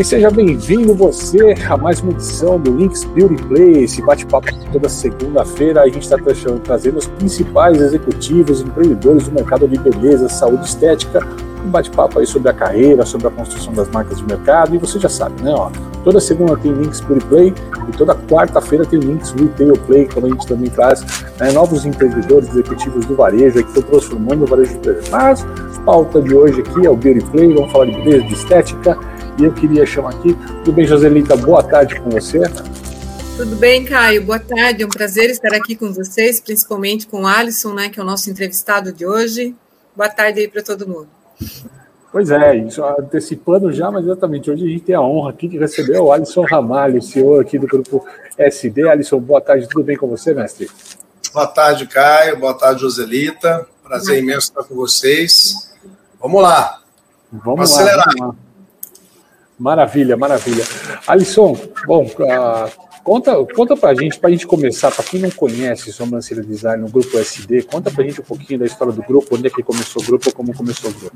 bem, seja bem-vindo você a mais uma edição do Links Beauty Play, esse bate-papo toda segunda-feira. A gente está trazendo os principais executivos, empreendedores do mercado de beleza, saúde estética, um bate-papo aí sobre a carreira, sobre a construção das marcas de mercado. E você já sabe, né? Ó, toda segunda tem Links Beauty Play e toda quarta-feira tem Links Retail Play, como a gente também traz né, novos empreendedores, executivos do varejo que estão transformando o varejo de beleza. Mas a pauta de hoje aqui é o Beauty Play, vamos falar de beleza, de estética e eu queria chamar aqui. Tudo bem, Joselita? Boa tarde com você. Tudo bem, Caio? Boa tarde. É um prazer estar aqui com vocês, principalmente com o Alisson, né, que é o nosso entrevistado de hoje. Boa tarde aí para todo mundo. Pois é, isso antecipando já, mas exatamente, hoje a gente tem a honra aqui de receber o Alisson Ramalho, CEO aqui do grupo SD. Alisson, boa tarde, tudo bem com você, mestre? Boa tarde, Caio, boa tarde, Joselita. Prazer imenso estar com vocês. Vamos lá. Vamos, vamos lá, acelerar. Vamos lá. Maravilha, maravilha. Alisson, bom, uh, conta, conta pra gente, pra gente começar, para quem não conhece Sobrancelha Design no grupo SD, conta pra gente um pouquinho da história do grupo, onde é que começou o grupo, como começou o grupo.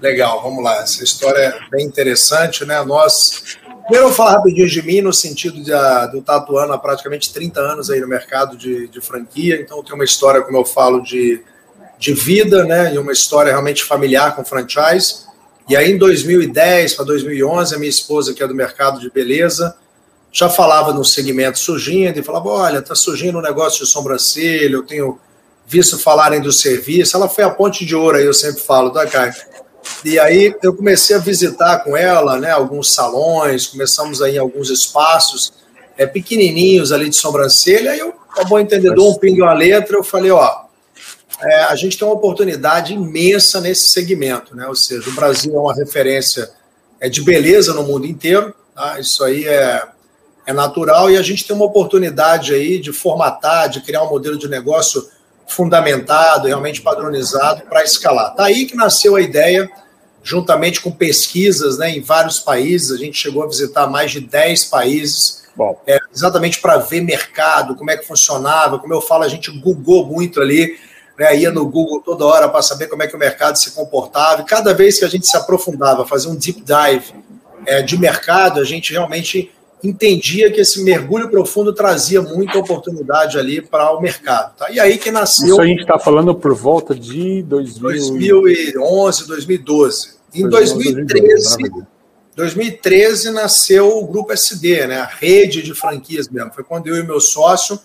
Legal, vamos lá. Essa história é bem interessante, né? Nós. Primeiro, eu vou falar rapidinho de mim, no sentido de, uh, de eu estar atuando há praticamente 30 anos aí no mercado de, de franquia, então eu tenho uma história, como eu falo, de, de vida, né? E uma história realmente familiar com franchise. E aí, em 2010 para 2011, a minha esposa, que é do mercado de beleza, já falava no segmento surgindo e falava: olha, está surgindo um negócio de sobrancelha, eu tenho visto falarem do serviço. Ela foi a ponte de ouro aí, eu sempre falo, tá, Caio? E aí eu comecei a visitar com ela, né, alguns salões, começamos aí em alguns espaços é, pequenininhos ali de sobrancelha, e eu, como bom entendedor, um pingo uma letra, eu falei, ó, é, a gente tem uma oportunidade imensa nesse segmento, né? Ou seja, o Brasil é uma referência é, de beleza no mundo inteiro, tá? Isso aí é, é natural e a gente tem uma oportunidade aí de formatar, de criar um modelo de negócio fundamentado, realmente padronizado para escalar. Tá aí que nasceu a ideia, juntamente com pesquisas né, em vários países, a gente chegou a visitar mais de 10 países, é, exatamente para ver mercado, como é que funcionava, como eu falo, a gente googou muito ali, né, ia no Google toda hora para saber como é que o mercado se comportava, e cada vez que a gente se aprofundava, fazia um deep dive é, de mercado, a gente realmente entendia que esse mergulho profundo trazia muita oportunidade ali para o mercado. Tá? E aí que nasceu. Isso a gente está falando por volta de 2000... 2011, 2012. Em 2013, 2013 nasceu o Grupo SD, né? a rede de franquias mesmo. Foi quando eu e meu sócio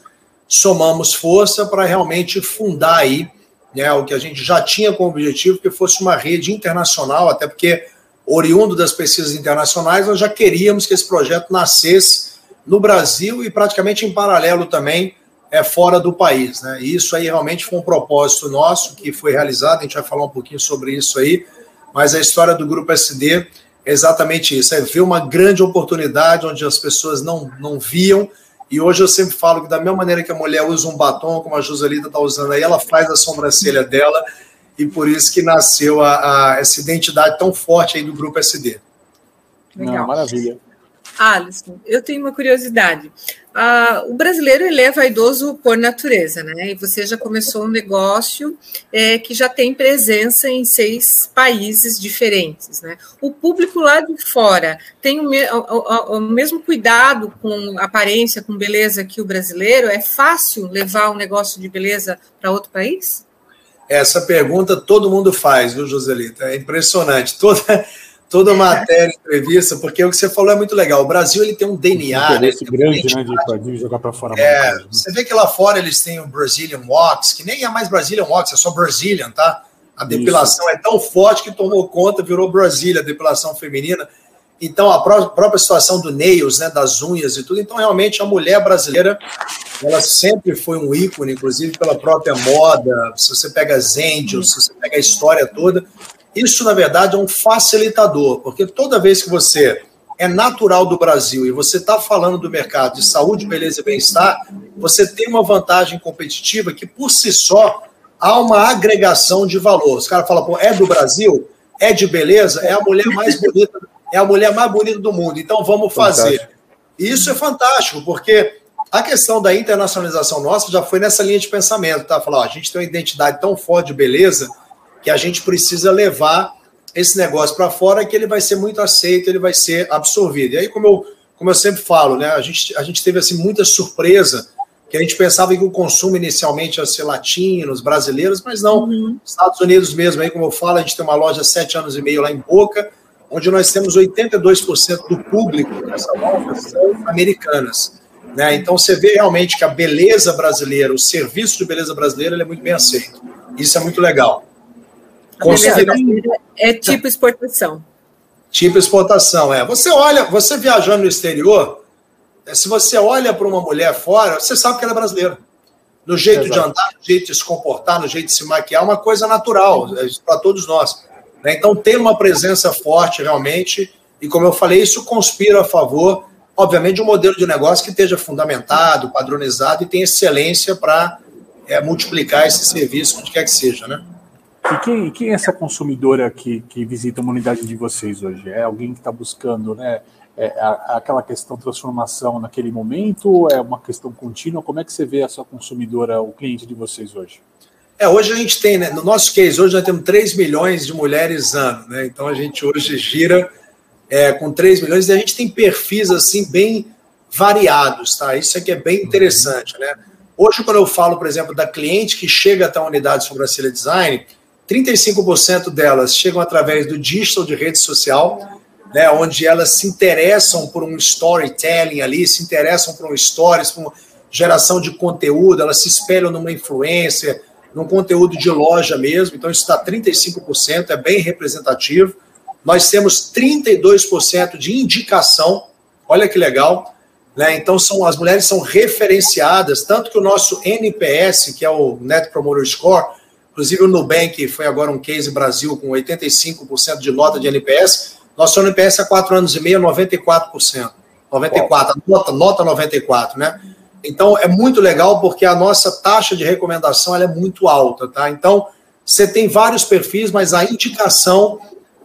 somamos força para realmente fundar aí né, o que a gente já tinha como objetivo, que fosse uma rede internacional, até porque, oriundo das pesquisas internacionais, nós já queríamos que esse projeto nascesse no Brasil e praticamente em paralelo também é, fora do país. Né? E isso aí realmente foi um propósito nosso que foi realizado, a gente vai falar um pouquinho sobre isso aí, mas a história do Grupo SD é exatamente isso, é ver uma grande oportunidade onde as pessoas não, não viam e hoje eu sempre falo que, da mesma maneira que a mulher usa um batom, como a Joselita está usando aí, ela faz a sobrancelha dela, e por isso que nasceu a, a, essa identidade tão forte aí do Grupo SD. Legal. Não, maravilha. Alisson, eu tenho uma curiosidade. Ah, o brasileiro ele é vaidoso por natureza, né? E você já começou um negócio é, que já tem presença em seis países diferentes, né? O público lá de fora tem o, me o, o mesmo cuidado com aparência, com beleza que o brasileiro? É fácil levar um negócio de beleza para outro país? Essa pergunta todo mundo faz, viu, Joselita? É impressionante. Toda toda matéria, entrevista, porque o que você falou é muito legal. O Brasil ele tem um DNA, né? grande, né, de, de jogar para fora. É, mais, né? Você vê que lá fora eles têm o Brazilian Wax, que nem é mais Brazilian Wax, é só Brazilian, tá? A depilação Isso. é tão forte que tomou conta, virou Brasília, a depilação feminina. Então, a própria situação do nails, né, das unhas e tudo. Então, realmente, a mulher brasileira, ela sempre foi um ícone, inclusive pela própria moda. Se você pega as angels, se você pega a história toda, isso, na verdade, é um facilitador, porque toda vez que você é natural do Brasil e você está falando do mercado de saúde, beleza e bem-estar, você tem uma vantagem competitiva que, por si só, há uma agregação de valor. Os caras falam, pô, é do Brasil? É de beleza? É a mulher mais bonita, é a mulher mais bonita do mundo, então vamos fazer. Fantástico. Isso é fantástico, porque a questão da internacionalização nossa já foi nessa linha de pensamento, tá? Falar, ó, a gente tem uma identidade tão forte de beleza que a gente precisa levar esse negócio para fora que ele vai ser muito aceito, ele vai ser absorvido. E aí, como eu, como eu sempre falo, né, a, gente, a gente teve assim, muita surpresa, que a gente pensava que o consumo inicialmente ia ser latinos, brasileiros, mas não. Uhum. Estados Unidos mesmo, aí, como eu falo, a gente tem uma loja há sete anos e meio lá em Boca, onde nós temos 82% do público dessa loja são americanas. Né? Então você vê realmente que a beleza brasileira, o serviço de beleza brasileira, é muito bem aceito. Isso é muito legal. É tipo exportação. Tipo exportação, é. Você olha, você viajando no exterior, é, se você olha para uma mulher fora, você sabe que ela é brasileira. No jeito Exato. de andar, no jeito de se comportar, no jeito de se maquiar, é uma coisa natural é para todos nós. Né? Então, tem uma presença forte realmente, e como eu falei, isso conspira a favor, obviamente, de um modelo de negócio que esteja fundamentado, padronizado e tenha excelência para é, multiplicar esse serviço, onde quer que seja, né? E quem, quem é essa consumidora que, que visita uma unidade de vocês hoje? É alguém que está buscando né, é, aquela questão de transformação naquele momento? É uma questão contínua? Como é que você vê a sua consumidora, o cliente de vocês hoje? É, hoje a gente tem, né, no nosso case, hoje nós temos 3 milhões de mulheres ano, né? Então a gente hoje gira é, com 3 milhões e a gente tem perfis assim bem variados, tá? Isso aqui é bem interessante, né? Hoje, quando eu falo, por exemplo, da cliente que chega até a unidade de sobrancelha design, 35% delas chegam através do digital de rede social, né, onde elas se interessam por um storytelling ali, se interessam por um stories, por geração de conteúdo, elas se espelham numa influência, num conteúdo de loja mesmo, então isso está 35%, é bem representativo. Nós temos 32% de indicação, olha que legal, né? Então são as mulheres são referenciadas, tanto que o nosso NPS, que é o Net Promoter Score, inclusive o Nubank foi agora um case Brasil com 85% de nota de NPS, nosso NPS há quatro anos e meio, 94%. 94, nota, nota 94, né? Então é muito legal porque a nossa taxa de recomendação é muito alta, tá? Então você tem vários perfis, mas a indicação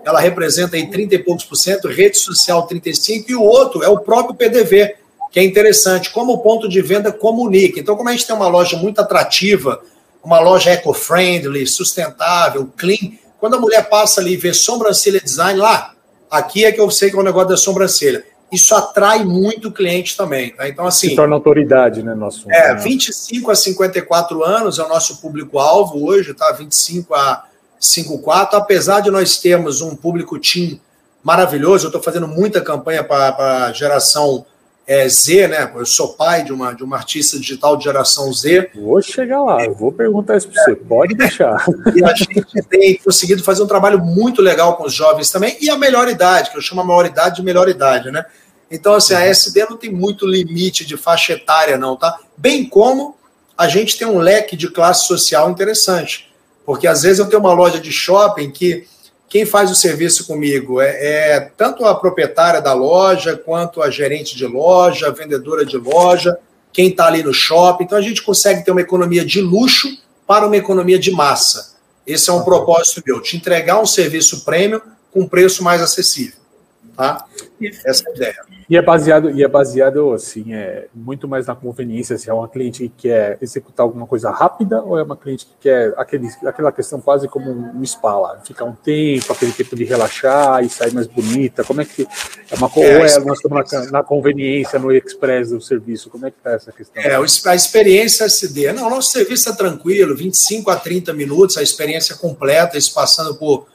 ela representa aí 30 e poucos por cento, rede social 35 e o outro é o próprio PDV, que é interessante, como o ponto de venda comunica. Então, como a gente tem uma loja muito atrativa, uma loja eco-friendly, sustentável, clean, quando a mulher passa ali e vê sobrancelha design lá, aqui é que eu sei que é o negócio da sobrancelha isso atrai muito cliente também. Tá? Então, assim. Se torna autoridade, né, nosso. É, 25 a 54 anos é o nosso público-alvo hoje, tá? 25 a 54, apesar de nós termos um público team maravilhoso, eu estou fazendo muita campanha para a geração é, Z, né? Eu sou pai de uma, de uma artista digital de geração Z. Vou chegar lá, eu vou perguntar isso para você, pode deixar. E a gente tem conseguido fazer um trabalho muito legal com os jovens também, e a melhor idade, que eu chamo a maior idade de melhor idade, né? Então, assim, a SD não tem muito limite de faixa etária, não, tá? Bem como a gente tem um leque de classe social interessante. Porque às vezes eu tenho uma loja de shopping que quem faz o serviço comigo é, é tanto a proprietária da loja, quanto a gerente de loja, a vendedora de loja, quem está ali no shopping. Então a gente consegue ter uma economia de luxo para uma economia de massa. Esse é um propósito meu, te entregar um serviço premium com preço mais acessível. Tá? Essa é a ideia. E é baseado, e é baseado assim, é muito mais na conveniência, se é uma cliente que quer executar alguma coisa rápida ou é uma cliente que quer aquele, aquela questão quase como um spa lá, ficar um tempo, aquele tempo de relaxar e sair mais bonita. Como é que é uma é, ou é, nós estamos na, na, conveniência, no express do serviço? Como é que está essa questão? É, a experiência SD. Não, o nosso serviço é tranquilo, 25 a 30 minutos, a experiência completa, isso passando por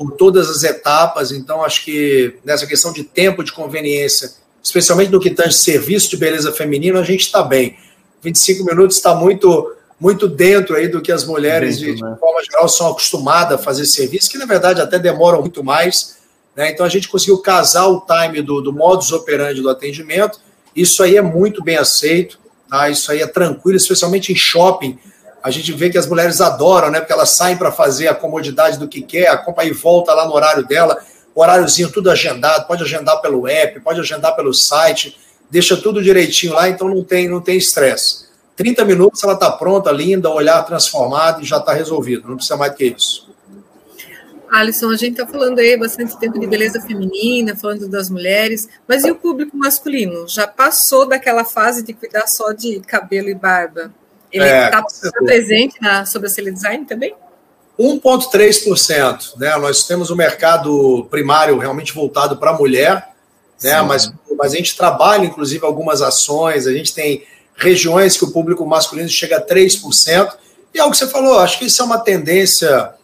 por todas as etapas. Então, acho que nessa questão de tempo de conveniência, especialmente no que tange serviço de beleza feminino, a gente está bem. 25 minutos está muito muito dentro aí do que as mulheres, dentro, de, né? de, forma geral, são acostumadas a fazer serviço, que na verdade até demoram muito mais. Né? Então a gente conseguiu casar o time do, do modus operandi do atendimento. Isso aí é muito bem aceito, tá? Isso aí é tranquilo, especialmente em shopping a gente vê que as mulheres adoram, né? Porque elas saem para fazer a comodidade do que quer, a compra e volta lá no horário dela, horáriozinho tudo agendado, pode agendar pelo app, pode agendar pelo site, deixa tudo direitinho lá, então não tem não tem estresse. 30 minutos ela está pronta, linda, olhar transformado e já está resolvido, não precisa mais do que isso. Alisson, a gente está falando aí bastante tempo de beleza feminina, falando das mulheres, mas e o público masculino? Já passou daquela fase de cuidar só de cabelo e barba? Ele está é, tá presente na sobrancelha design também? 1,3%. Né? Nós temos um mercado primário realmente voltado para a mulher, né? mas, mas a gente trabalha, inclusive, algumas ações, a gente tem regiões que o público masculino chega a 3%. E é o que você falou, acho que isso é uma tendência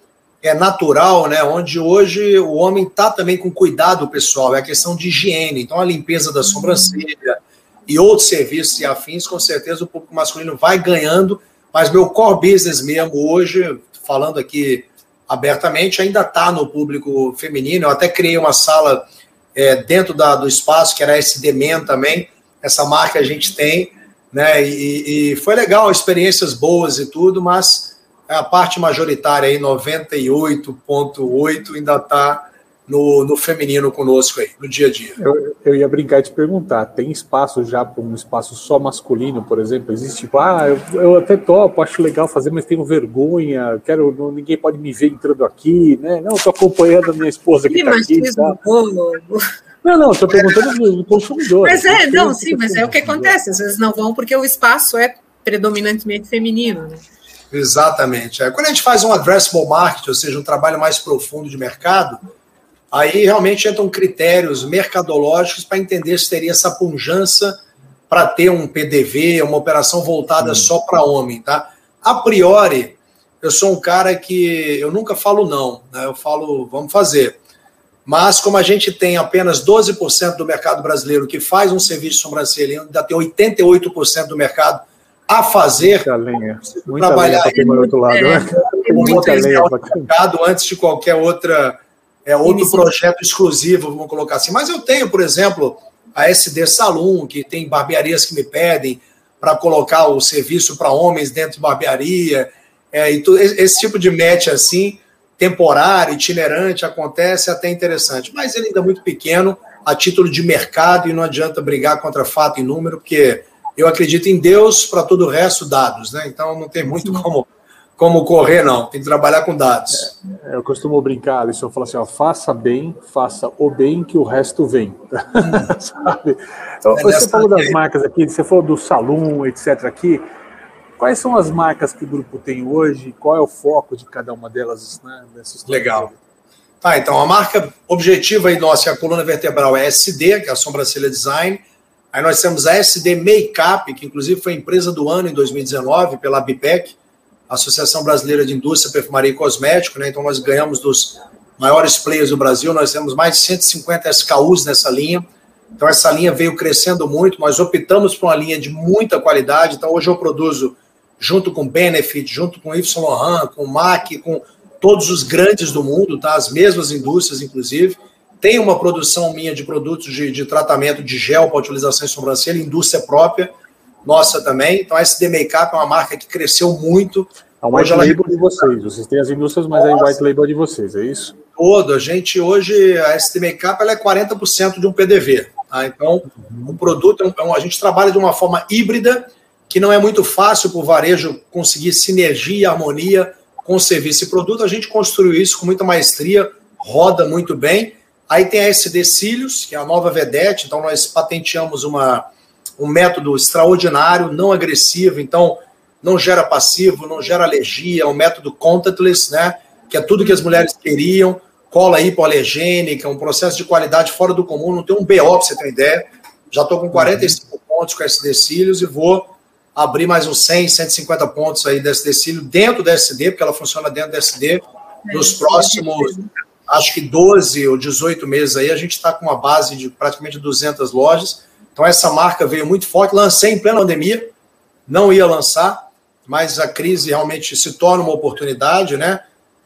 é natural, né? Onde hoje o homem está também com cuidado pessoal, é a questão de higiene. Então, a limpeza da sobrancelha e outros serviços e afins, com certeza o público masculino vai ganhando, mas meu core business mesmo hoje, falando aqui abertamente, ainda está no público feminino. Eu até criei uma sala é, dentro da, do espaço, que era a SD Men também, essa marca a gente tem, né? E, e foi legal, experiências boas e tudo, mas a parte majoritária aí, 98,8, ainda está no, no feminino conosco aí, no dia a dia. Eu, eu ia brincar e te perguntar, tem espaço já para um espaço só masculino, por exemplo? Existe tipo, ah, eu, eu até topo, acho legal fazer, mas tenho vergonha, quero, não, ninguém pode me ver entrando aqui, né? Não, estou acompanhando a minha esposa que está aqui. Tá? Não, não, estou perguntando do consumidor. Mas é, não, sim, mas é o que acontece, às vezes não vão porque o espaço é predominantemente feminino, né? Exatamente. É, quando a gente faz um addressable market, ou seja, um trabalho mais profundo de mercado, aí realmente entram critérios mercadológicos para entender se teria essa punjança para ter um PDV, uma operação voltada hum. só para homem, tá? A priori, eu sou um cara que eu nunca falo não, né? eu falo vamos fazer. Mas como a gente tem apenas 12% do mercado brasileiro que faz um serviço de sobrancelha, ainda tem 88% do mercado a fazer. Muita lenha. Muita trabalhar lenha para outro lado. É, né? muita lenha mercado antes de qualquer outra é, outro projeto exclusivo, vamos colocar assim. Mas eu tenho, por exemplo, a SD Salon, que tem barbearias que me pedem para colocar o serviço para homens dentro de barbearia. É, e tu, esse tipo de match assim, temporário, itinerante, acontece é até interessante. Mas ele ainda é muito pequeno, a título de mercado, e não adianta brigar contra fato e número, porque eu acredito em Deus, para todo o resto, dados, né? Então não tem muito como, como correr, não. Tem que trabalhar com dados. É, eu costumo brincar, isso eu falo assim, ó, faça bem, faça o bem que o resto vem. Sabe? Então, é você falou das marcas aqui, você falou do salão, etc. aqui. Quais são as marcas que o grupo tem hoje? Qual é o foco de cada uma delas? Né, Legal. Tá, então a marca objetiva aí nossa, a coluna vertebral é SD, que é a sobrancelha design. Aí nós temos a SD Makeup, que inclusive foi empresa do ano em 2019 pela BIPEC, Associação Brasileira de Indústria, Perfumaria e Cosmético, né? Então nós ganhamos dos maiores players do Brasil, nós temos mais de 150 SKUs nessa linha. Então essa linha veio crescendo muito, nós optamos por uma linha de muita qualidade. Então hoje eu produzo junto com Benefit, junto com Yves Saint Laurent, com MAC, com todos os grandes do mundo, tá? As mesmas indústrias inclusive. Tem uma produção minha de produtos de, de tratamento de gel para utilização em sobrancelha, indústria própria, nossa também. Então, a SD Makeup é uma marca que cresceu muito. A white label ela... de vocês. Vocês têm as indústrias, mas nossa, a white label é de vocês, é isso? Todo. A gente hoje, a SD Makeup ela é 40% de um PDV. Tá? Então, uhum. o produto, é a gente trabalha de uma forma híbrida, que não é muito fácil para o varejo conseguir sinergia e harmonia com o serviço e produto. A gente construiu isso com muita maestria, roda muito bem. Aí tem a SD Cílios, que é a nova vedete, então nós patenteamos uma, um método extraordinário, não agressivo, então não gera passivo, não gera alergia, é um método contactless, né? Que é tudo que as mulheres queriam, cola hipoalergênica, um processo de qualidade fora do comum, não tem um BO para você ter ideia. Já estou com 45 uhum. pontos com SD Cílios e vou abrir mais uns 100, 150 pontos aí da SD Cílio dentro da SD, porque ela funciona dentro da SD, nos próximos acho que 12 ou 18 meses aí, a gente está com uma base de praticamente 200 lojas. Então, essa marca veio muito forte. Lancei em plena pandemia, não ia lançar, mas a crise realmente se torna uma oportunidade, né?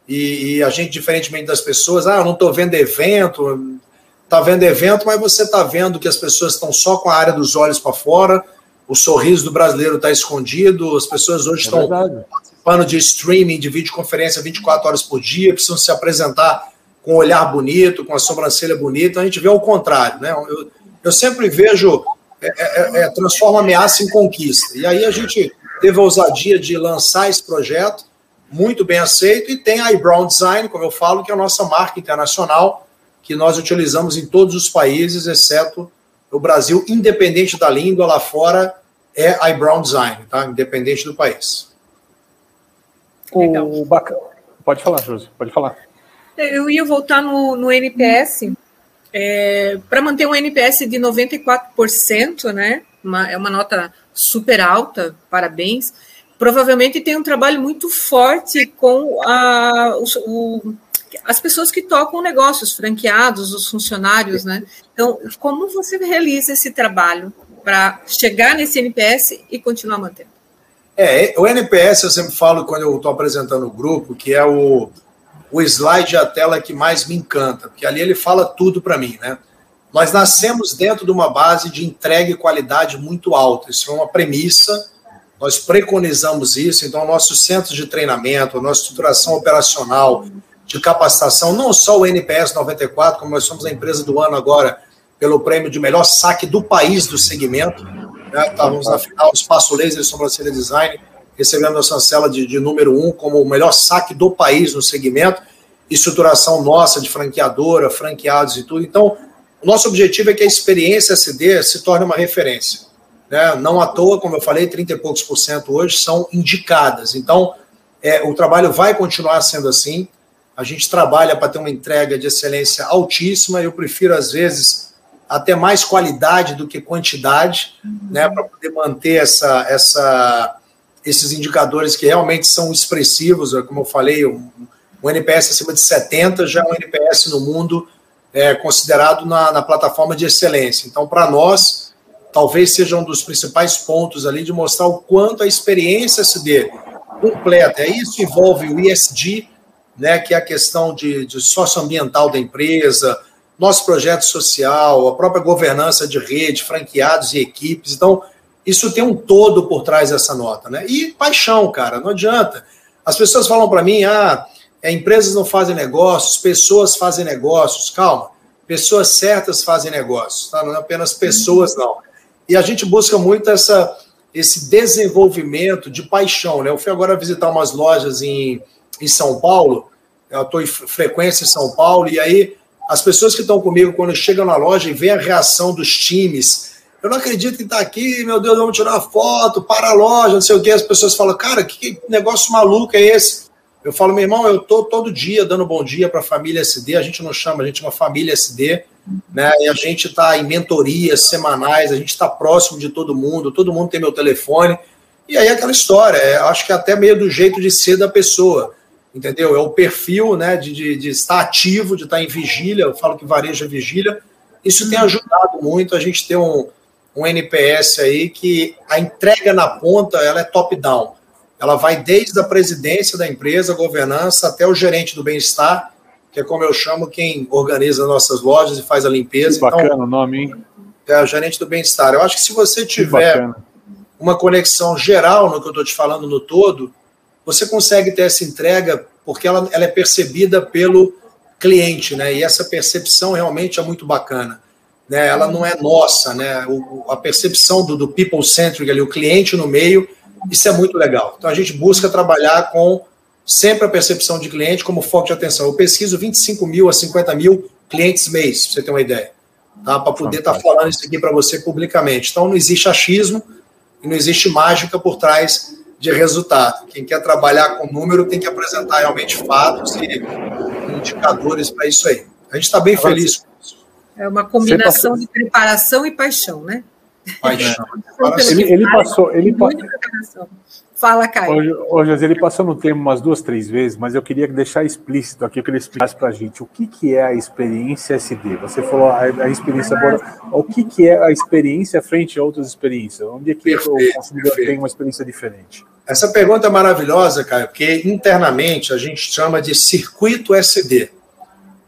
E, e a gente, diferentemente das pessoas, ah, eu não estou vendo evento, está vendo evento, mas você está vendo que as pessoas estão só com a área dos olhos para fora, o sorriso do brasileiro está escondido, as pessoas hoje é estão participando de streaming, de videoconferência 24 horas por dia, precisam se apresentar com um olhar bonito, com a sobrancelha bonita, a gente vê o contrário. Né? Eu, eu sempre vejo, é, é, é, é, transforma ameaça em conquista. E aí a gente teve a ousadia de lançar esse projeto, muito bem aceito, e tem a iBrown Design, como eu falo, que é a nossa marca internacional, que nós utilizamos em todos os países, exceto o Brasil, independente da língua, lá fora é a iBrown Design, tá? independente do país. O, bacana, Pode falar, Josi, pode falar. Eu ia voltar no, no NPS. É, para manter um NPS de 94%, né? Uma, é uma nota super alta, parabéns. Provavelmente tem um trabalho muito forte com a, o, o, as pessoas que tocam negócios, franqueados, os funcionários, né? Então, como você realiza esse trabalho para chegar nesse NPS e continuar mantendo? É, o NPS eu sempre falo quando eu estou apresentando o grupo, que é o, o slide, a tela que mais me encanta, porque ali ele fala tudo para mim, né? Nós nascemos dentro de uma base de entrega e qualidade muito alta. Isso é uma premissa. Nós preconizamos isso. Então, nossos centros de treinamento, a nossa estruturação operacional, de capacitação, não só o NPS 94, como nós somos a empresa do ano agora pelo prêmio de melhor saque do país do segmento. Né? Estávamos na final, Espaço Laser e Sobrancelha Design, recebendo a chancela de, de número um como o melhor saque do país no segmento. Estruturação nossa de franqueadora, franqueados e tudo. Então, o nosso objetivo é que a experiência SD se torne uma referência. Né? Não à toa, como eu falei, 30 e poucos por cento hoje são indicadas. Então, é, o trabalho vai continuar sendo assim. A gente trabalha para ter uma entrega de excelência altíssima. Eu prefiro, às vezes, até mais qualidade do que quantidade, uhum. né, para poder manter essa, essa, esses indicadores que realmente são expressivos. Como eu falei, um, um NPS acima de 70 já é um NPS no mundo é, considerado na, na plataforma de excelência. Então, para nós, talvez seja um dos principais pontos ali de mostrar o quanto a experiência SD completa. Isso envolve o ESG, né, que é a questão de, de socioambiental da empresa, nosso projeto social, a própria governança de rede, franqueados e equipes. Então, isso tem um todo por trás dessa nota, né? E paixão, cara, não adianta. As pessoas falam para mim, ah, é, empresas não fazem negócios, pessoas fazem negócios. Calma, pessoas certas fazem negócios, tá? Não é apenas pessoas, não. E a gente busca muito essa, esse desenvolvimento de paixão, né? Eu fui agora visitar umas lojas em, em São Paulo eu estou em frequência em São Paulo, e aí as pessoas que estão comigo, quando chegam na loja e veem a reação dos times, eu não acredito que está aqui, meu Deus, vamos tirar uma foto, para a loja, não sei o quê. As pessoas falam, cara, que negócio maluco é esse? Eu falo, meu irmão, eu estou todo dia dando bom dia para a família SD, a gente não chama, a gente chama família SD, né? E a gente está em mentorias semanais, a gente está próximo de todo mundo, todo mundo tem meu telefone. E aí aquela história, é, acho que é até meio do jeito de ser da pessoa entendeu? É o perfil né, de, de, de, estar ativo, de estar em vigília, eu falo que vareja vigília. Isso tem ajudado muito a gente ter um, um NPS aí que a entrega na ponta ela é top-down. Ela vai desde a presidência da empresa, governança, até o gerente do bem-estar, que é como eu chamo quem organiza nossas lojas e faz a limpeza. Que bacana então, o nome, hein? É o gerente do bem-estar. Eu acho que se você tiver uma conexão geral no que eu estou te falando no todo, você consegue ter essa entrega porque ela, ela é percebida pelo cliente, né? E essa percepção realmente é muito bacana. Né? Ela não é nossa, né? O, a percepção do, do people-centric ali, o cliente no meio, isso é muito legal. Então a gente busca trabalhar com sempre a percepção de cliente como foco de atenção. Eu pesquiso 25 mil a 50 mil clientes mês, para você ter uma ideia. Tá? Para poder estar tá falando isso aqui para você publicamente. Então não existe achismo e não existe mágica por trás de resultado. Quem quer trabalhar com número tem que apresentar realmente fatos e indicadores para isso aí. A gente está bem Agora, feliz com isso. É uma combinação de preparação e paixão, né? Paixão. ele, ele passou. Ele, pa... Fala, Caio. Hoje, hoje ele passou no tema umas duas, três vezes, mas eu queria deixar explícito aqui, que ele explicasse para a gente o que, que é a experiência SD. Você falou a, a experiência agora. O que, que é a experiência frente a outras experiências? Onde é que perfeito, o consumidor perfeito. tem uma experiência diferente? Essa pergunta é maravilhosa, Caio, porque internamente a gente chama de circuito SD.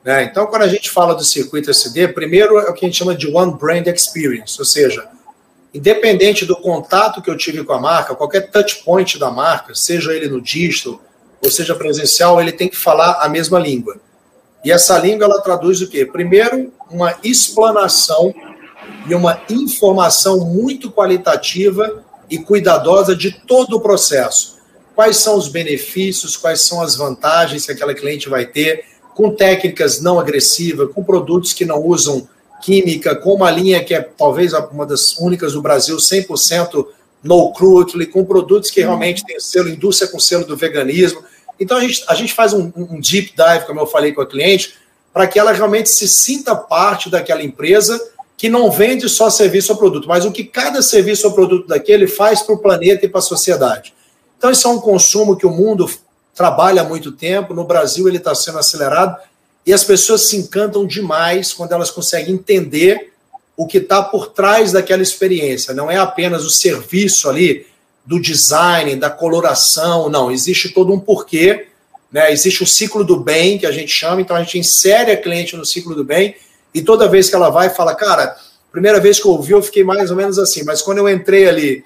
Né? Então, quando a gente fala do circuito SD, primeiro é o que a gente chama de One Brand Experience, ou seja, independente do contato que eu tive com a marca, qualquer touch point da marca, seja ele no digital ou seja presencial, ele tem que falar a mesma língua. E essa língua ela traduz o quê? Primeiro, uma explanação e uma informação muito qualitativa e cuidadosa de todo o processo. Quais são os benefícios, quais são as vantagens que aquela cliente vai ter, com técnicas não agressivas, com produtos que não usam química, com uma linha que é talvez uma das únicas do Brasil, 100% no cruelty, com produtos que realmente têm selo, indústria com selo do veganismo. Então a gente, a gente faz um, um deep dive, como eu falei com a cliente, para que ela realmente se sinta parte daquela empresa que não vende só serviço ou produto, mas o que cada serviço ou produto daquele faz para o planeta e para a sociedade. Então, isso é um consumo que o mundo trabalha há muito tempo, no Brasil ele está sendo acelerado, e as pessoas se encantam demais quando elas conseguem entender o que está por trás daquela experiência. Não é apenas o serviço ali do design, da coloração, não. Existe todo um porquê, né? Existe o ciclo do bem, que a gente chama, então a gente insere a cliente no ciclo do bem, e toda vez que ela vai, fala, cara, primeira vez que eu ouvi, eu fiquei mais ou menos assim, mas quando eu entrei ali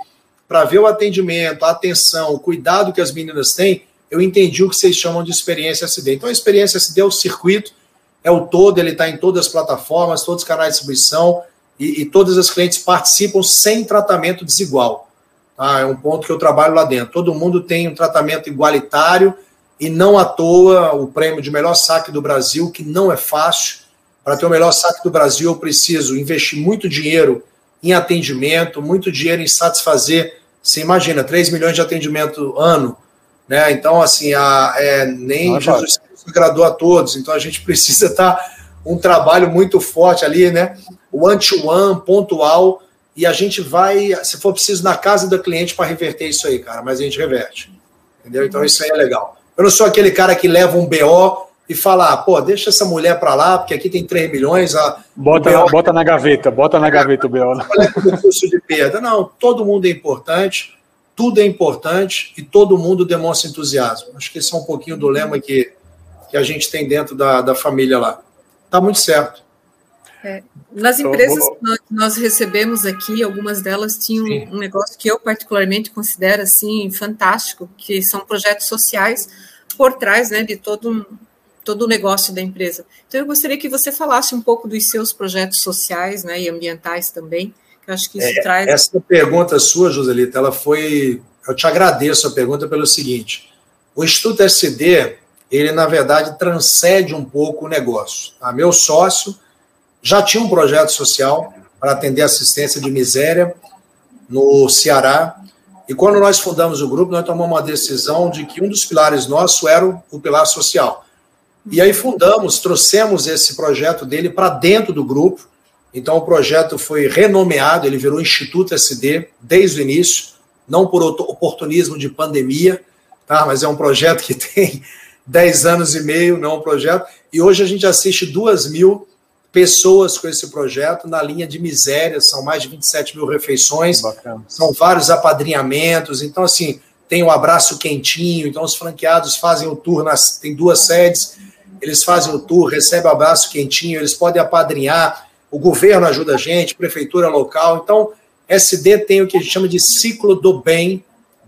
para ver o atendimento, a atenção, o cuidado que as meninas têm, eu entendi o que vocês chamam de experiência SD. Então, a experiência SD é o circuito, é o todo, ele está em todas as plataformas, todos os canais de distribuição, e, e todas as clientes participam sem tratamento desigual. Tá? É um ponto que eu trabalho lá dentro. Todo mundo tem um tratamento igualitário, e não à toa o prêmio de melhor saque do Brasil, que não é fácil. Para ter o melhor saque do Brasil, eu preciso investir muito dinheiro em atendimento, muito dinheiro em satisfazer. Você imagina, 3 milhões de atendimento ano, né? Então, assim, a, é, nem ah, Jesus Cristo agradou a todos, então a gente precisa estar um trabalho muito forte ali, né? One-to-one, pontual, e a gente vai, se for preciso, na casa do cliente para reverter isso aí, cara, mas a gente reverte. Entendeu? Então isso aí é legal. Eu não sou aquele cara que leva um BO e fala, ah, pô, deixa essa mulher para lá, porque aqui tem 3 milhões. A, bota, BO, bota na gaveta, bota na gaveta o BO. Né? O custo de perda. Não, todo mundo é importante tudo é importante e todo mundo demonstra entusiasmo. Acho que esse é um pouquinho do lema que, que a gente tem dentro da, da família lá. Está muito certo. É, nas empresas que nós, nós, recebemos aqui, algumas delas tinham Sim. um negócio que eu particularmente considero assim fantástico, que são projetos sociais por trás né, de todo um, todo o negócio da empresa. Então eu gostaria que você falasse um pouco dos seus projetos sociais né, e ambientais também, eu acho que isso é, traz. Essa pergunta sua, Joselita, ela foi. Eu te agradeço a pergunta pelo seguinte: o Instituto SD, ele na verdade transcende um pouco o negócio. A tá? Meu sócio já tinha um projeto social para atender assistência de miséria no Ceará. E quando nós fundamos o grupo, nós tomamos uma decisão de que um dos pilares nosso era o pilar social. E aí fundamos, trouxemos esse projeto dele para dentro do grupo então, o projeto foi renomeado, ele virou Instituto SD desde o início, não por oportunismo de pandemia, tá? mas é um projeto que tem 10 anos e meio, não é um projeto. E hoje a gente assiste 2 mil pessoas com esse projeto na linha de miséria, são mais de 27 mil refeições, Bacana. são vários apadrinhamentos. Então, assim, tem o um abraço quentinho, então os franqueados fazem o tour, nas, tem duas sedes, eles fazem o tour, recebem o abraço quentinho, eles podem apadrinhar o governo ajuda a gente, prefeitura local. Então, SD tem o que a gente chama de ciclo do bem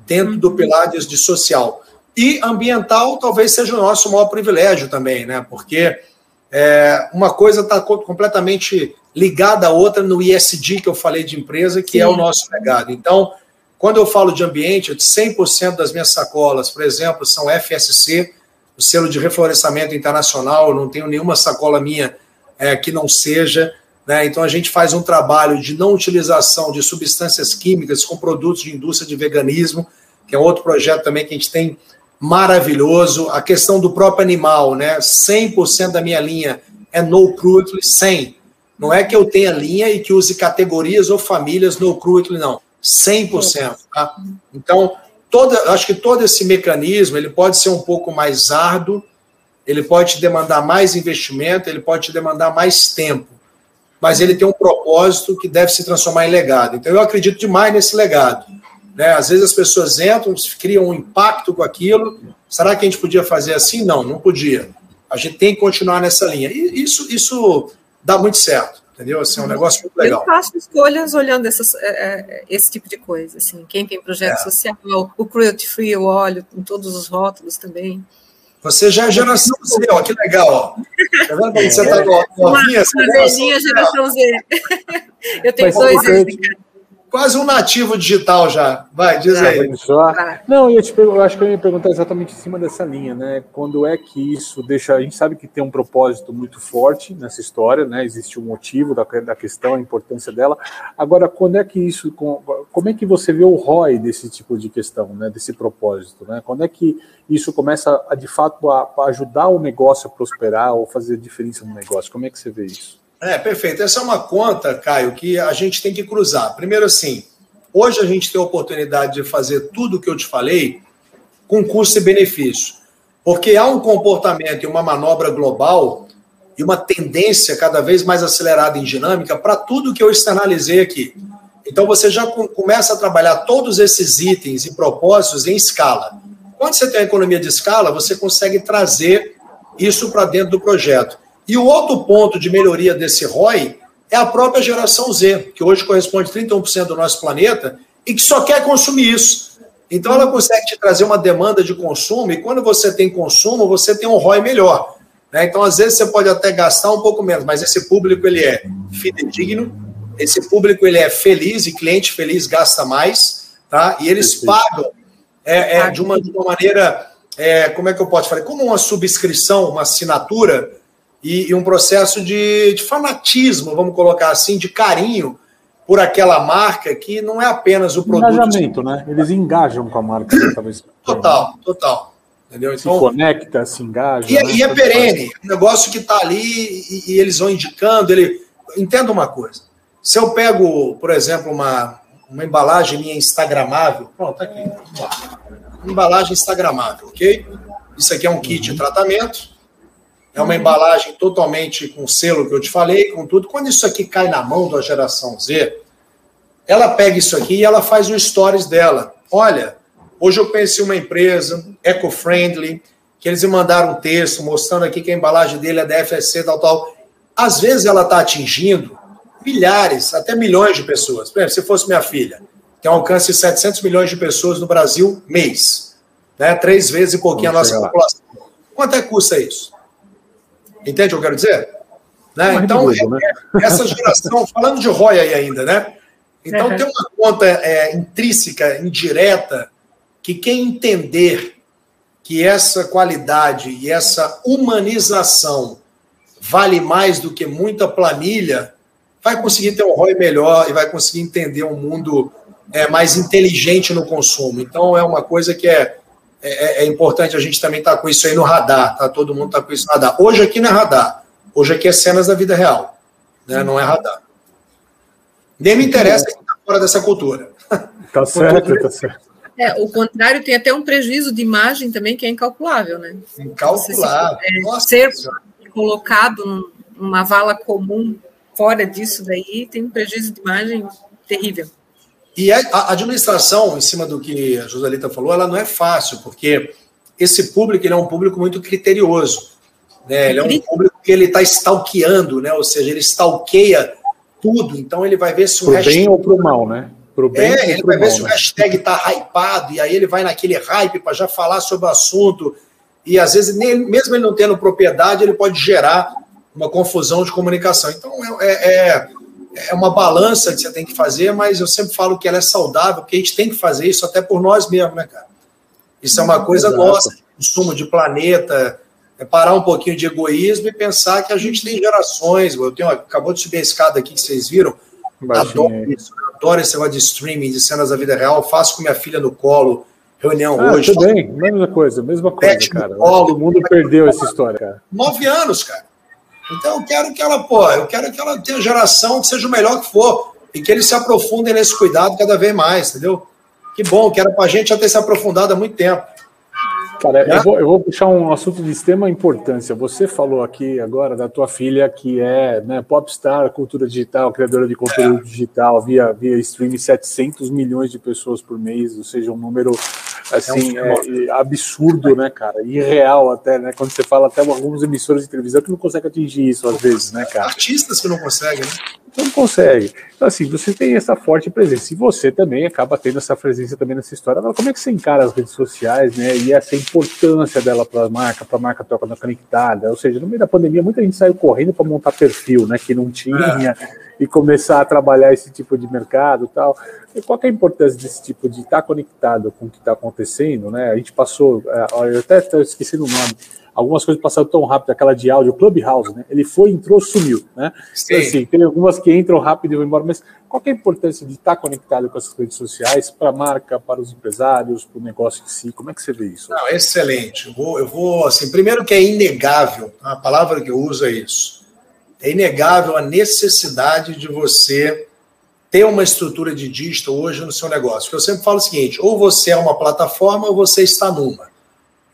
dentro do uhum. pilar de, de social. E ambiental talvez seja o nosso maior privilégio também, né? Porque é, uma coisa está completamente ligada à outra no ISD que eu falei de empresa, que Sim. é o nosso legado. Então, quando eu falo de ambiente, 100% das minhas sacolas, por exemplo, são FSC, o selo de reflorestamento internacional, eu não tenho nenhuma sacola minha é, que não seja. Né? Então, a gente faz um trabalho de não utilização de substâncias químicas com produtos de indústria de veganismo, que é outro projeto também que a gente tem maravilhoso. A questão do próprio animal, né? 100% da minha linha é no cruelty, 100. Não é que eu tenha linha e que use categorias ou famílias no cruelty, não. 100%. Tá? Então, toda, acho que todo esse mecanismo ele pode ser um pouco mais árduo, ele pode te demandar mais investimento, ele pode te demandar mais tempo mas ele tem um propósito que deve se transformar em legado. Então, eu acredito demais nesse legado. Né? Às vezes as pessoas entram, criam um impacto com aquilo. Será que a gente podia fazer assim? Não, não podia. A gente tem que continuar nessa linha. E isso, isso dá muito certo, entendeu? Assim, é um negócio muito legal. Eu faço escolhas olhando essas, é, é, esse tipo de coisa. Assim, quem tem projeto é. social, o cruelty free, o óleo, com todos os rótulos também. Você já é geração Z, ó, que legal, ó. Tá vendo como você tá novinha? Uma, uma beijinha geração Z. Eu tenho Mas dois anos. Quase um nativo digital já. Vai, diz aí. Não, eu, te, eu acho que eu ia perguntar exatamente em cima dessa linha, né? Quando é que isso deixa. A gente sabe que tem um propósito muito forte nessa história, né? Existe um motivo da, da questão, a importância dela. Agora, quando é que isso. Como é que você vê o ROI desse tipo de questão, né? Desse propósito, né? Quando é que isso começa a, de fato a, a ajudar o negócio a prosperar ou fazer diferença no negócio? Como é que você vê isso? É, perfeito. Essa é uma conta, Caio, que a gente tem que cruzar. Primeiro, assim, hoje a gente tem a oportunidade de fazer tudo o que eu te falei com custo e benefício. Porque há um comportamento e uma manobra global e uma tendência cada vez mais acelerada em dinâmica para tudo que eu externalizei aqui. Então você já começa a trabalhar todos esses itens e propósitos em escala. Quando você tem a economia de escala, você consegue trazer isso para dentro do projeto. E o outro ponto de melhoria desse ROI é a própria geração Z, que hoje corresponde a 31% do nosso planeta e que só quer consumir isso. Então ela consegue te trazer uma demanda de consumo e quando você tem consumo, você tem um ROI melhor. Né? Então, às vezes, você pode até gastar um pouco menos, mas esse público ele é fidedigno, esse público ele é feliz e cliente feliz gasta mais, tá? E eles pagam é, é, de, uma, de uma maneira, é, como é que eu posso falar? Como uma subscrição, uma assinatura, e, e um processo de, de, fanatismo, vamos colocar assim, de carinho por aquela marca que não é apenas o produto. Engajamento, né? Eles engajam com a marca, né, talvez. Total, total. Entendeu? Então, se conecta, se engaja. E, é, né? e é perene, um negócio que está ali e, e, eles vão indicando. Ele... Entenda uma coisa. Se eu pego, por exemplo, uma, uma embalagem minha Instagramável, pronto, tá aqui. Embalagem Instagramável, ok? Isso aqui é um kit de tratamento é uma embalagem totalmente com selo que eu te falei, com tudo. Quando isso aqui cai na mão da geração Z, ela pega isso aqui e ela faz o stories dela. Olha, hoje eu conheci uma empresa eco-friendly, que eles me mandaram um texto mostrando aqui que a embalagem dele é da FSC, tal, tal. Às vezes ela está atingindo milhares, até milhões de pessoas. Por exemplo, se fosse minha filha, tem um alcance de 700 milhões de pessoas no Brasil mês. Né? Três vezes e pouquinho Vamos a nossa população. Quanto é que custa isso? Entende o que eu quero dizer? Né? Então, é, né? essa geração, falando de ROI aí ainda, né? Então, uhum. tem uma conta é, intrínseca, indireta, que quem entender que essa qualidade e essa humanização vale mais do que muita planilha, vai conseguir ter um ROI melhor e vai conseguir entender um mundo é, mais inteligente no consumo. Então, é uma coisa que é é, é, é, importante a gente também estar tá com isso aí no radar, tá? Todo mundo está com isso no radar. Hoje aqui não é radar, hoje aqui é cenas da vida real, né? Não é radar. Nem me interessa quem está fora dessa cultura. Tá certo, tá certo. É, o contrário tem até um prejuízo de imagem também que é incalculável, né? Incalculável. É, ser colocado numa vala comum fora disso daí tem um prejuízo de imagem terrível. E a administração, em cima do que a Joselita falou, ela não é fácil, porque esse público ele é um público muito criterioso. Né? Ele é um público que ele está stalkeando, né? ou seja, ele stalkeia tudo, então ele vai ver se o pro hashtag... bem ou pro mal, né? Pro bem é, ele vai mal, ver se o né? hashtag está hypado, e aí ele vai naquele hype para já falar sobre o assunto, e às vezes, nem, mesmo ele não tendo propriedade, ele pode gerar uma confusão de comunicação. Então, é, é, é uma balança que você tem que fazer, mas eu sempre falo que ela é saudável, porque a gente tem que fazer isso até por nós mesmos, né, cara? Isso é uma coisa Exato. nossa, consumo de planeta, é parar um pouquinho de egoísmo e pensar que a gente tem gerações. Eu tenho, acabou de subir a escada aqui que vocês viram. Adoro isso, adoro esse negócio de streaming, de cenas da vida real. Faço com minha filha no colo, reunião ah, hoje. Tudo bem, mesma coisa, mesma coisa, cara. Colo, Todo mundo perdeu essa história, cara. Nove anos, cara. Então eu quero que ela, pô, eu quero que ela tenha geração que seja o melhor que for e que eles se aprofundem nesse cuidado cada vez mais, entendeu? Que bom, que era pra gente já ter se aprofundado há muito tempo. Cara, eu, vou, eu vou puxar um assunto de extrema importância. Você falou aqui agora da tua filha que é né, popstar, cultura digital, criadora de conteúdo é. digital, via, via streaming, 700 milhões de pessoas por mês, ou seja, um número assim, é, um é, absurdo, né, cara? Irreal até, né? Quando você fala até alguns emissores de televisão que não conseguem atingir isso às vezes, né, cara? Artistas que não conseguem, né? Não consegue. Então, assim, você tem essa forte presença. E você também acaba tendo essa presença também nessa história. Agora, como é que você encara as redes sociais, né? E essa importância dela para a marca, para a marca troca conectada? Ou seja, no meio da pandemia, muita gente saiu correndo para montar perfil, né? Que não tinha. É e começar a trabalhar esse tipo de mercado tal. E qual é a importância desse tipo de estar conectado com o que está acontecendo, né? A gente passou, é, eu até esquecendo o nome, algumas coisas passaram tão rápido, aquela de áudio, Clubhouse, né? Ele foi, entrou, sumiu, né? Então, assim, tem algumas que entram rápido e vão embora, mas qual é a importância de estar conectado com essas redes sociais para a marca, para os empresários, para o negócio em si? Como é que você vê isso? Não, excelente. Eu vou, eu vou, assim, primeiro que é inegável, a palavra que eu uso é isso. É inegável a necessidade de você ter uma estrutura de digital hoje no seu negócio. Porque eu sempre falo o seguinte: ou você é uma plataforma ou você está numa.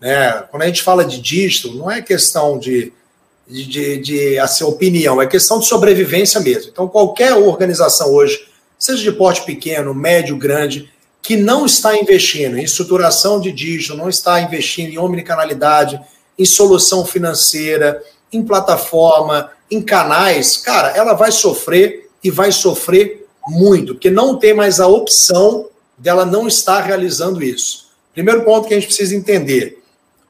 Né? Quando a gente fala de digital, não é questão de, de, de, de assim, opinião, é questão de sobrevivência mesmo. Então, qualquer organização hoje, seja de porte pequeno, médio, grande, que não está investindo em estruturação de digital, não está investindo em omnicanalidade, em solução financeira, em plataforma, em canais, cara, ela vai sofrer e vai sofrer muito, porque não tem mais a opção dela não estar realizando isso. Primeiro ponto que a gente precisa entender: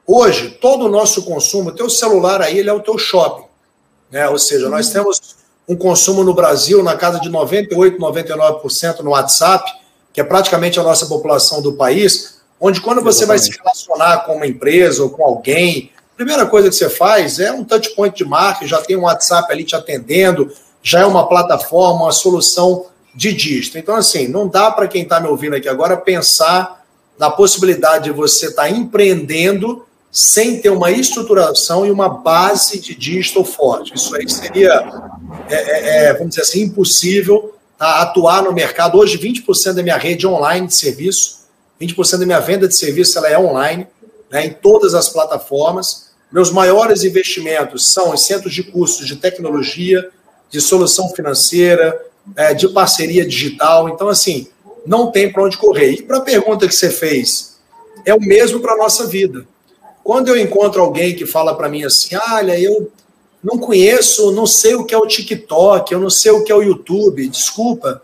Hoje, todo o nosso consumo, o teu celular aí, ele é o teu shopping. Né? Ou seja, nós temos um consumo no Brasil na casa de 98, 99% no WhatsApp, que é praticamente a nossa população do país, onde quando você vai se relacionar com uma empresa ou com alguém, primeira coisa que você faz é um touch point de marca, já tem um WhatsApp ali te atendendo, já é uma plataforma, uma solução de dígito. Então, assim, não dá para quem está me ouvindo aqui agora pensar na possibilidade de você estar tá empreendendo sem ter uma estruturação e uma base de digital forte. Isso aí seria, é, é, é vamos dizer assim, impossível tá, atuar no mercado. Hoje, 20% da minha rede é online de serviço, 20% da minha venda de serviço ela é online, né, em todas as plataformas. Meus maiores investimentos são em centros de cursos de tecnologia, de solução financeira, é, de parceria digital. Então, assim, não tem para onde correr. E para a pergunta que você fez, é o mesmo para a nossa vida. Quando eu encontro alguém que fala para mim assim, olha, eu não conheço, não sei o que é o TikTok, eu não sei o que é o YouTube, desculpa.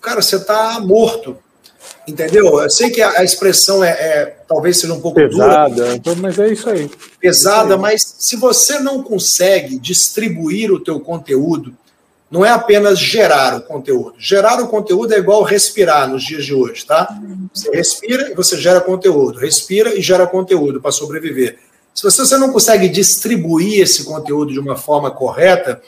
Cara, você está morto. Entendeu? Eu sei que a, a expressão é, é, talvez seja um pouco pesada, dura, mas é isso aí. Pesada, é isso aí. mas se você não consegue distribuir o teu conteúdo, não é apenas gerar o conteúdo. Gerar o conteúdo é igual respirar nos dias de hoje, tá? Você respira e você gera conteúdo. Respira e gera conteúdo para sobreviver. Se você não consegue distribuir esse conteúdo de uma forma correta,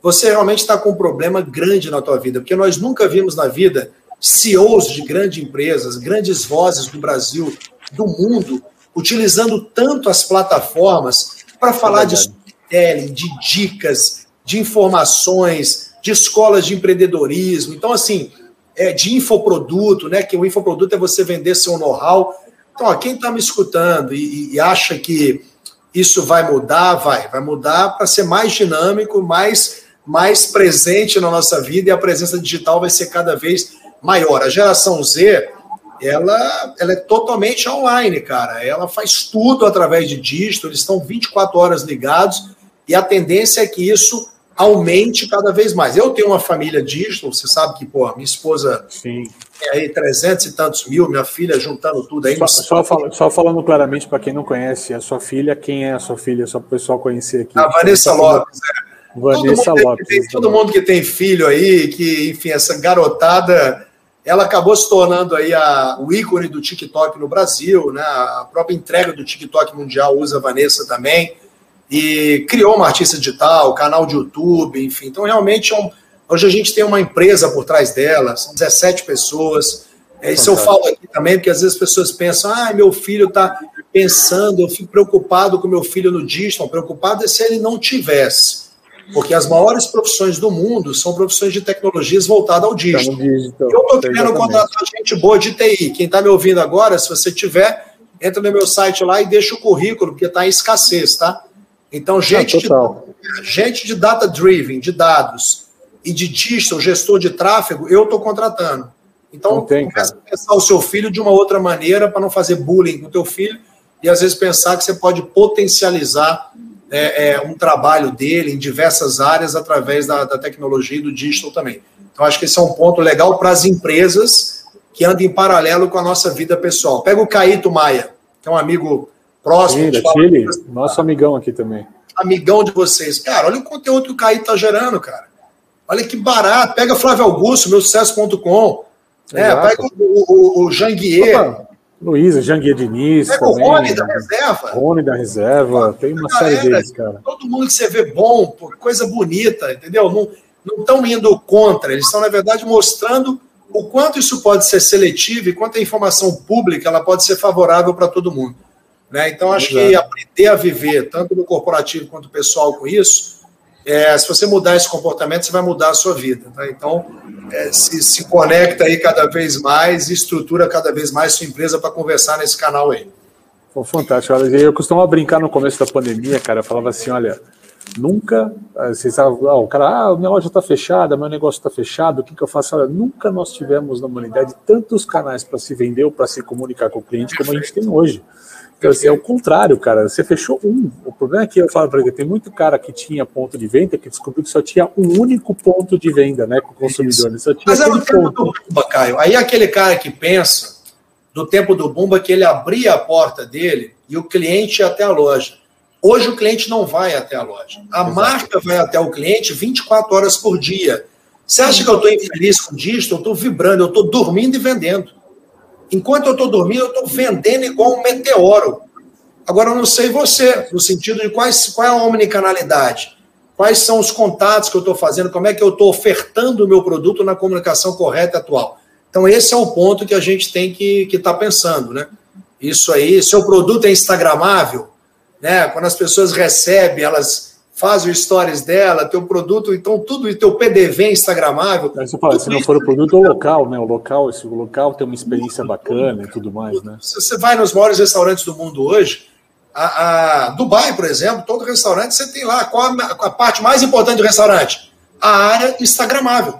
você realmente está com um problema grande na tua vida, porque nós nunca vimos na vida CEOs de grandes empresas, grandes vozes do Brasil, do mundo, utilizando tanto as plataformas para falar é de storytelling, de dicas, de informações, de escolas de empreendedorismo. Então, assim, é, de infoproduto, né? Que o infoproduto é você vender seu know-how. Então, ó, quem está me escutando e, e, acha que isso vai mudar, vai, vai mudar para ser mais dinâmico, mais, mais presente na nossa vida e a presença digital vai ser cada vez maior. A geração Z, ela, ela é totalmente online, cara. Ela faz tudo através de dígito, eles estão 24 horas ligados e a tendência é que isso aumente cada vez mais. Eu tenho uma família digital, você sabe que, pô, minha esposa Sim. tem aí 300 e tantos mil, minha filha juntando tudo aí. Só, só, fala, só falando claramente para quem não conhece a sua filha, quem é a sua filha, só para o pessoal conhecer aqui. A Vanessa Lopes, é. Vanessa todo Lopes. Tem, todo mundo que tem filho aí, que, enfim, essa garotada, ela acabou se tornando aí a, o ícone do TikTok no Brasil, né? A própria entrega do TikTok mundial usa a Vanessa também e criou uma artista digital, canal de YouTube, enfim. Então, realmente, é um, hoje a gente tem uma empresa por trás dela, são 17 pessoas. É, isso eu falo aqui também, porque às vezes as pessoas pensam, ah, meu filho está pensando, eu fico preocupado com meu filho no digital, preocupado é se ele não tivesse. Porque as maiores profissões do mundo são profissões de tecnologias voltadas ao digital. Tá digital eu estou querendo contratar gente boa de TI. Quem está me ouvindo agora, se você tiver, entra no meu site lá e deixa o currículo, porque está em escassez, tá? Então, gente, ah, de, gente de data driven, de dados e de digital, gestor de tráfego, eu estou contratando. Então, tem, começa a pensar o seu filho de uma outra maneira para não fazer bullying com o teu filho e às vezes pensar que você pode potencializar é, é, um trabalho dele em diversas áreas através da, da, tecnologia e do digital também. Então, acho que esse é um ponto legal para as empresas que andam em paralelo com a nossa vida pessoal. Pega o Caíto Maia, que é um amigo próximo. Sim, da Chile, nosso amigão aqui também. Amigão de vocês. Cara, olha o conteúdo que o Caí tá gerando, cara. Olha que barato. Pega Flávio Augusto, meu sucesso.com. É, pega o, o, o Janguier. Luísa, Janguier Diniz. Pega também, o Rony da reserva. Rony da reserva. Tem uma série deles, cara. Todo mundo que você vê bom, coisa bonita, entendeu? Não estão indo contra. Eles estão, na verdade, mostrando o quanto isso pode ser seletivo e quanto a informação pública ela pode ser favorável para todo mundo. Né? Então, acho Exato. que aprender a viver, tanto no corporativo quanto pessoal, com isso, é, se você mudar esse comportamento, você vai mudar a sua vida. Tá? Então, é, se, se conecta aí cada vez mais e estrutura cada vez mais sua empresa para conversar nesse canal aí. Pô, fantástico. Eu costumava brincar no começo da pandemia, cara. Eu falava assim: olha, nunca. Eh, vocês ah, o cara, ah, minha loja está fechada, meu negócio está fechado, o que, que eu faço? Olha, nunca nós tivemos na humanidade tantos canais para se vender ou para se comunicar com o cliente como a gente tem hoje. Assim, é o contrário, cara. Você fechou um. O problema é que eu falo para ele, tem muito cara que tinha ponto de venda que descobriu que só tinha um único ponto de venda, né, com o consumidor. Só tinha Mas é o tempo ponto. do Bumba, Caio. Aí aquele cara que pensa do tempo do Bumba que ele abria a porta dele e o cliente ia até a loja. Hoje o cliente não vai até a loja. A Exato. marca vai até o cliente 24 horas por dia. Você acha que eu estou infeliz com isso? Eu estou vibrando, eu estou dormindo e vendendo. Enquanto eu estou dormindo, eu estou vendendo igual um meteoro. Agora, eu não sei você, no sentido de quais, qual é a omnicanalidade, quais são os contatos que eu estou fazendo, como é que eu estou ofertando o meu produto na comunicação correta atual. Então, esse é o ponto que a gente tem que estar tá pensando, né? Isso aí, seu produto é instagramável, né? Quando as pessoas recebem, elas fazem stories dela, teu produto, então tudo, teu PDV é instagramável. Você fala, se não for o produto, é o local, né? O local, esse local tem uma experiência bacana e tudo mais, né? Se você vai nos maiores restaurantes do mundo hoje, a, a Dubai, por exemplo, todo restaurante você tem lá qual a, a parte mais importante do restaurante? A área instagramável.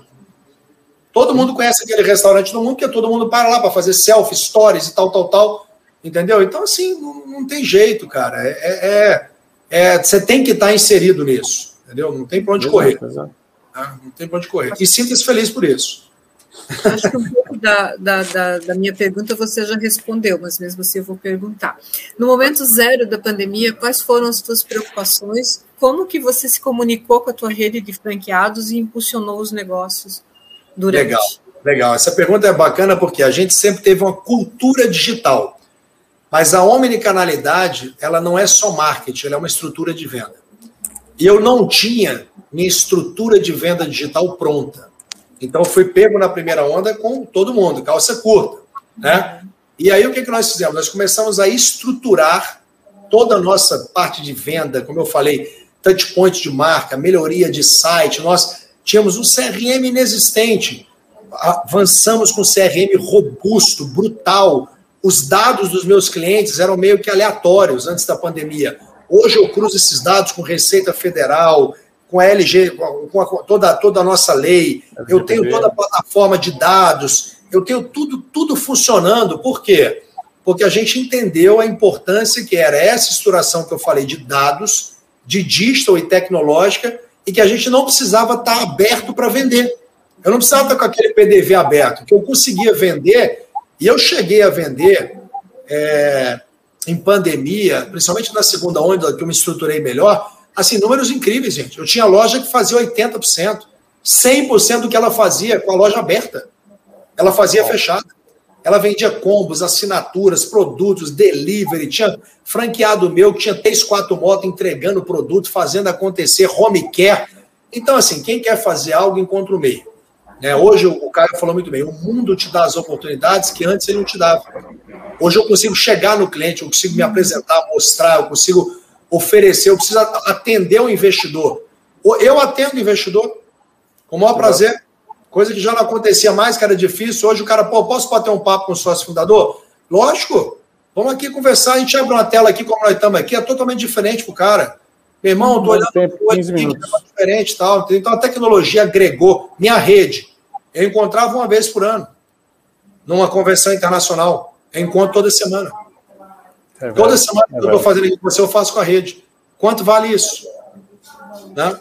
Todo mundo conhece aquele restaurante no mundo, porque todo mundo para lá para fazer selfie, stories e tal, tal, tal. Entendeu? Então, assim, não, não tem jeito, cara. É, é, é, você tem que estar inserido nisso. Entendeu? Não tem para onde exato, correr. Exato. Tá? Não tem para onde correr. E sinta-se feliz por isso. Acho que um pouco da, da, da, da, minha pergunta você já respondeu, mas mesmo assim eu vou perguntar. No momento zero da pandemia, quais foram as suas preocupações? Como que você se comunicou com a tua rede de franqueados e impulsionou os negócios durante? Legal, legal. Essa pergunta é bacana porque a gente sempre teve uma cultura digital. Mas a omnicanalidade, ela não é só marketing, ela é uma estrutura de venda. E eu não tinha minha estrutura de venda digital pronta. Então fui pego na primeira onda com todo mundo, calça curta, né? E aí o que, que nós fizemos? Nós começamos a estruturar toda a nossa parte de venda, como eu falei, touch point de marca, melhoria de site. Nós tínhamos um CRM inexistente. Avançamos com um CRM robusto, brutal, os dados dos meus clientes eram meio que aleatórios antes da pandemia. Hoje eu cruzo esses dados com Receita Federal, com a LG, com a, toda, toda a nossa lei, eu tenho toda a plataforma de dados, eu tenho tudo, tudo funcionando. Por quê? Porque a gente entendeu a importância que era essa estruturação que eu falei de dados, de digital e tecnológica, e que a gente não precisava estar aberto para vender. Eu não precisava estar com aquele PDV aberto, que eu conseguia vender e eu cheguei a vender é, em pandemia, principalmente na segunda onda, que eu me estruturei melhor, assim, números incríveis, gente. Eu tinha loja que fazia 80%, 100% do que ela fazia com a loja aberta. Ela fazia fechada. Ela vendia combos, assinaturas, produtos, delivery. Tinha franqueado meu que tinha três, quatro motos entregando produto, fazendo acontecer, home care. Então, assim, quem quer fazer algo, encontra o meio. Né? Hoje, o Caio falou muito bem, o mundo te dá as oportunidades que antes ele não te dava. Hoje eu consigo chegar no cliente, eu consigo me apresentar, mostrar, eu consigo oferecer, eu preciso atender o investidor. Eu atendo o investidor com o maior prazer, coisa que já não acontecia mais, que era difícil. Hoje o cara, pô, posso bater um papo com o sócio fundador? Lógico, vamos aqui conversar, a gente abre uma tela aqui, como nós estamos aqui, é totalmente diferente pro cara. Meu irmão, eu tô olhando tempo, 15 minutos. É diferente tal. Então a tecnologia agregou. Minha rede, eu encontrava uma vez por ano, numa convenção internacional. Eu encontro toda semana. É toda semana é que eu estou fazendo aqui com você, eu faço com a rede. Quanto vale isso? Né?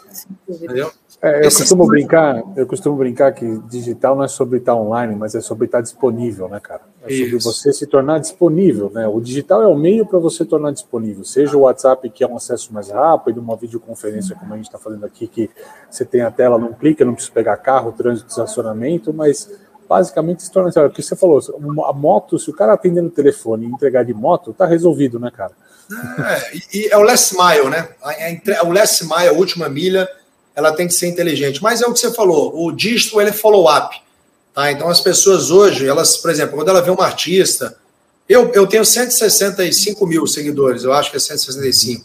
Entendeu? É, eu costumo brincar, eu costumo brincar que digital não é sobre estar online, mas é sobre estar disponível, né, cara? É sobre Isso. você se tornar disponível, né? O digital é o meio para você tornar disponível, seja o WhatsApp que é um acesso mais rápido, uma videoconferência como a gente está fazendo aqui, que você tem a tela, não clica, não precisa pegar carro, trânsito, estacionamento, mas basicamente se torna. O que você falou, a moto, se o cara atender no telefone e entregar de moto, tá resolvido, né, cara? É, e é o last mile, né? O last mile, a última milha ela tem que ser inteligente. Mas é o que você falou, o dígito ele é follow-up. Tá? Então as pessoas hoje, elas, por exemplo, quando ela vê uma artista, eu, eu tenho 165 mil seguidores, eu acho que é 165.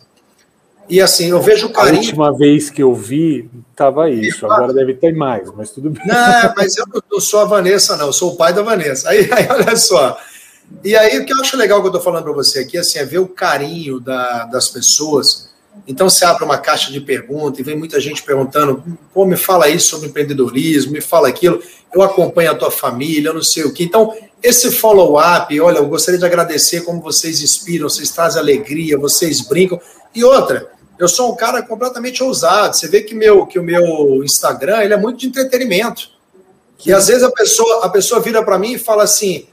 E assim, eu vejo o carinho. A última vez que eu vi, estava isso. Agora deve ter mais, mas tudo bem. Não, mas eu não sou a Vanessa, não, eu sou o pai da Vanessa. Aí, aí olha só. E aí, o que eu acho legal que eu estou falando para você aqui assim, é ver o carinho da, das pessoas então você abre uma caixa de perguntas e vem muita gente perguntando: pô, me fala isso sobre empreendedorismo, me fala aquilo, eu acompanho a tua família, eu não sei o que. Então, esse follow-up, olha, eu gostaria de agradecer como vocês inspiram, vocês trazem alegria, vocês brincam. E outra, eu sou um cara completamente ousado. Você vê que, meu, que o meu Instagram ele é muito de entretenimento. E às vezes a pessoa, a pessoa vira para mim e fala assim: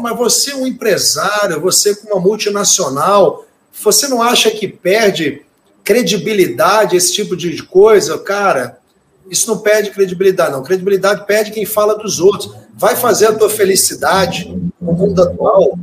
mas você é um empresário, você com uma multinacional, você não acha que perde credibilidade, esse tipo de coisa, cara, isso não perde credibilidade, não. Credibilidade perde quem fala dos outros. Vai fazer a tua felicidade no mundo atual,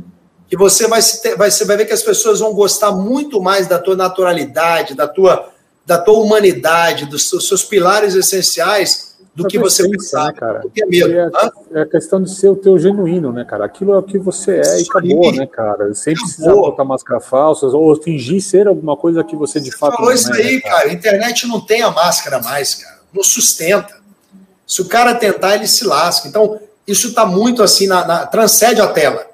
que você vai, ter, vai, você vai ver que as pessoas vão gostar muito mais da tua naturalidade, da tua, da tua humanidade, dos seus pilares essenciais, do que você pensar, né, cara? Do que medo. É, é a questão de ser o teu genuíno, né, cara? Aquilo é o que você é Isso e acabou, aí. né, cara? Sem precisar botar máscara falsas ou fingir ser alguma coisa que você de você fato falou não isso é, aí, né, cara? cara. A internet não tem a máscara mais, cara. Não sustenta. Se o cara tentar, ele se lasca. Então, isso está muito assim, na, na, transcende a tela.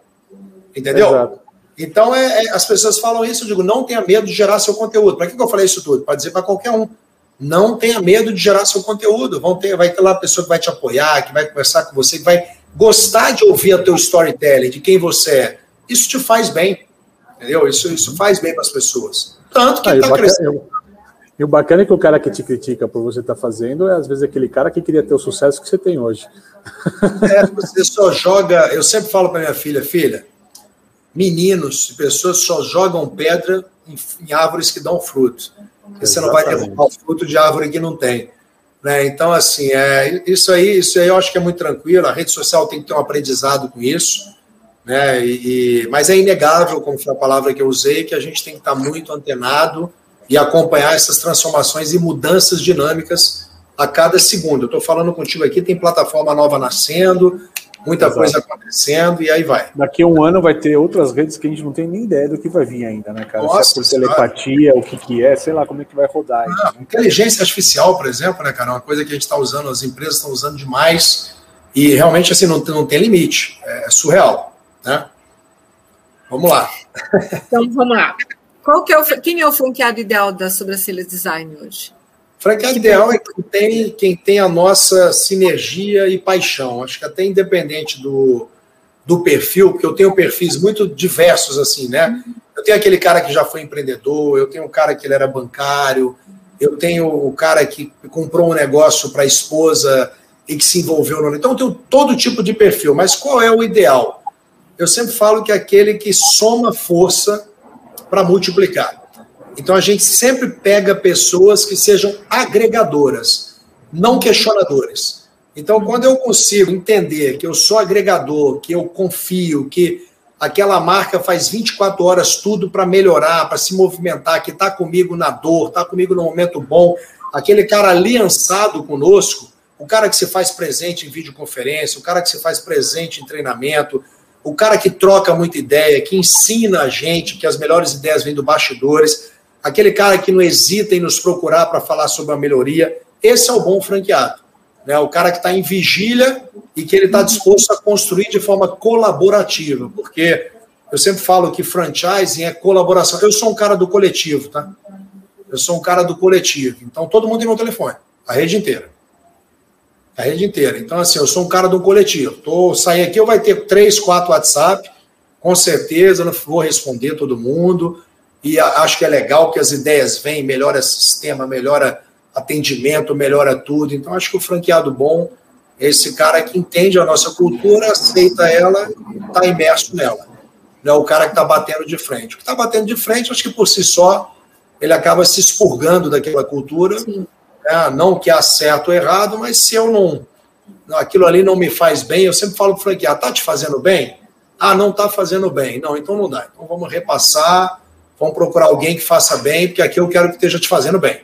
Entendeu? Exato. Então, é, é, as pessoas falam isso, eu digo, não tenha medo de gerar seu conteúdo. Para que, que eu falei isso tudo? Para dizer para qualquer um. Não tenha medo de gerar seu conteúdo. Vão ter, vai ter lá a pessoa que vai te apoiar, que vai conversar com você, que vai gostar de ouvir o teu storytelling, de quem você é. Isso te faz bem. Entendeu? Isso, isso faz bem para as pessoas. Tanto que está ah, crescendo. E o bacana é que o cara que te critica por você estar tá fazendo é, às vezes, aquele cara que queria ter o sucesso que você tem hoje. É, você só joga. Eu sempre falo para minha filha, filha, meninos, pessoas só jogam pedra em, em árvores que dão frutos. Porque você não vai derrubar o fruto de árvore que não tem. Né? Então, assim, é, isso aí, isso aí eu acho que é muito tranquilo. A rede social tem que ter um aprendizado com isso. Né? E, e, mas é inegável, como foi a palavra que eu usei, que a gente tem que estar muito antenado e acompanhar essas transformações e mudanças dinâmicas a cada segundo. Eu estou falando contigo aqui, tem plataforma nova nascendo, muita Exato. coisa acontecendo e aí vai. Daqui a um ano vai ter outras redes que a gente não tem nem ideia do que vai vir ainda, né, cara? Nossa, Se é por telepatia, o que, que é, sei lá como é que vai rodar. Ah, inteligência artificial, por exemplo, né, cara? É uma coisa que a gente está usando, as empresas estão usando demais e realmente assim não, não tem limite. É surreal, né? Vamos lá. Então vamos lá. Qual que é o, quem é o franqueado ideal da Sobrancelhas Design hoje? Franqueado ideal é quem tem, quem tem a nossa sinergia e paixão. Acho que até independente do, do perfil, porque eu tenho perfis muito diversos, assim, né? Eu tenho aquele cara que já foi empreendedor, eu tenho um cara que ele era bancário, eu tenho o cara que comprou um negócio para a esposa e que se envolveu no. Então, eu tenho todo tipo de perfil, mas qual é o ideal? Eu sempre falo que é aquele que soma força para multiplicar. Então a gente sempre pega pessoas que sejam agregadoras, não questionadores. Então, quando eu consigo entender que eu sou agregador, que eu confio, que aquela marca faz 24 horas tudo para melhorar, para se movimentar, que está comigo na dor, está comigo no momento bom, aquele cara aliançado conosco, o cara que se faz presente em videoconferência, o cara que se faz presente em treinamento, o cara que troca muita ideia, que ensina a gente que as melhores ideias vêm do bastidores, aquele cara que não hesita em nos procurar para falar sobre a melhoria, esse é o bom franqueado. Né? O cara que está em vigília e que ele está disposto a construir de forma colaborativa, porque eu sempre falo que franchising é colaboração. Eu sou um cara do coletivo, tá? Eu sou um cara do coletivo. Então todo mundo tem meu telefone, a rede inteira. A rede inteira. Então, assim, eu sou um cara do coletivo. Tô sair aqui, eu vai ter três, quatro WhatsApp, com certeza, não vou responder todo mundo e acho que é legal que as ideias vêm, melhora sistema, melhora atendimento, melhora tudo. Então, acho que o franqueado bom é esse cara que entende a nossa cultura, aceita ela e está imerso nela. Não é o cara que está batendo de frente. O que está batendo de frente, acho que por si só, ele acaba se expurgando daquela cultura. Né? Não que há certo ou errado, mas se eu não. Aquilo ali não me faz bem, eu sempre falo para o franqueado: está te fazendo bem? Ah, não está fazendo bem. Não, então não dá. Então vamos repassar, vamos procurar alguém que faça bem, porque aqui eu quero que esteja te fazendo bem.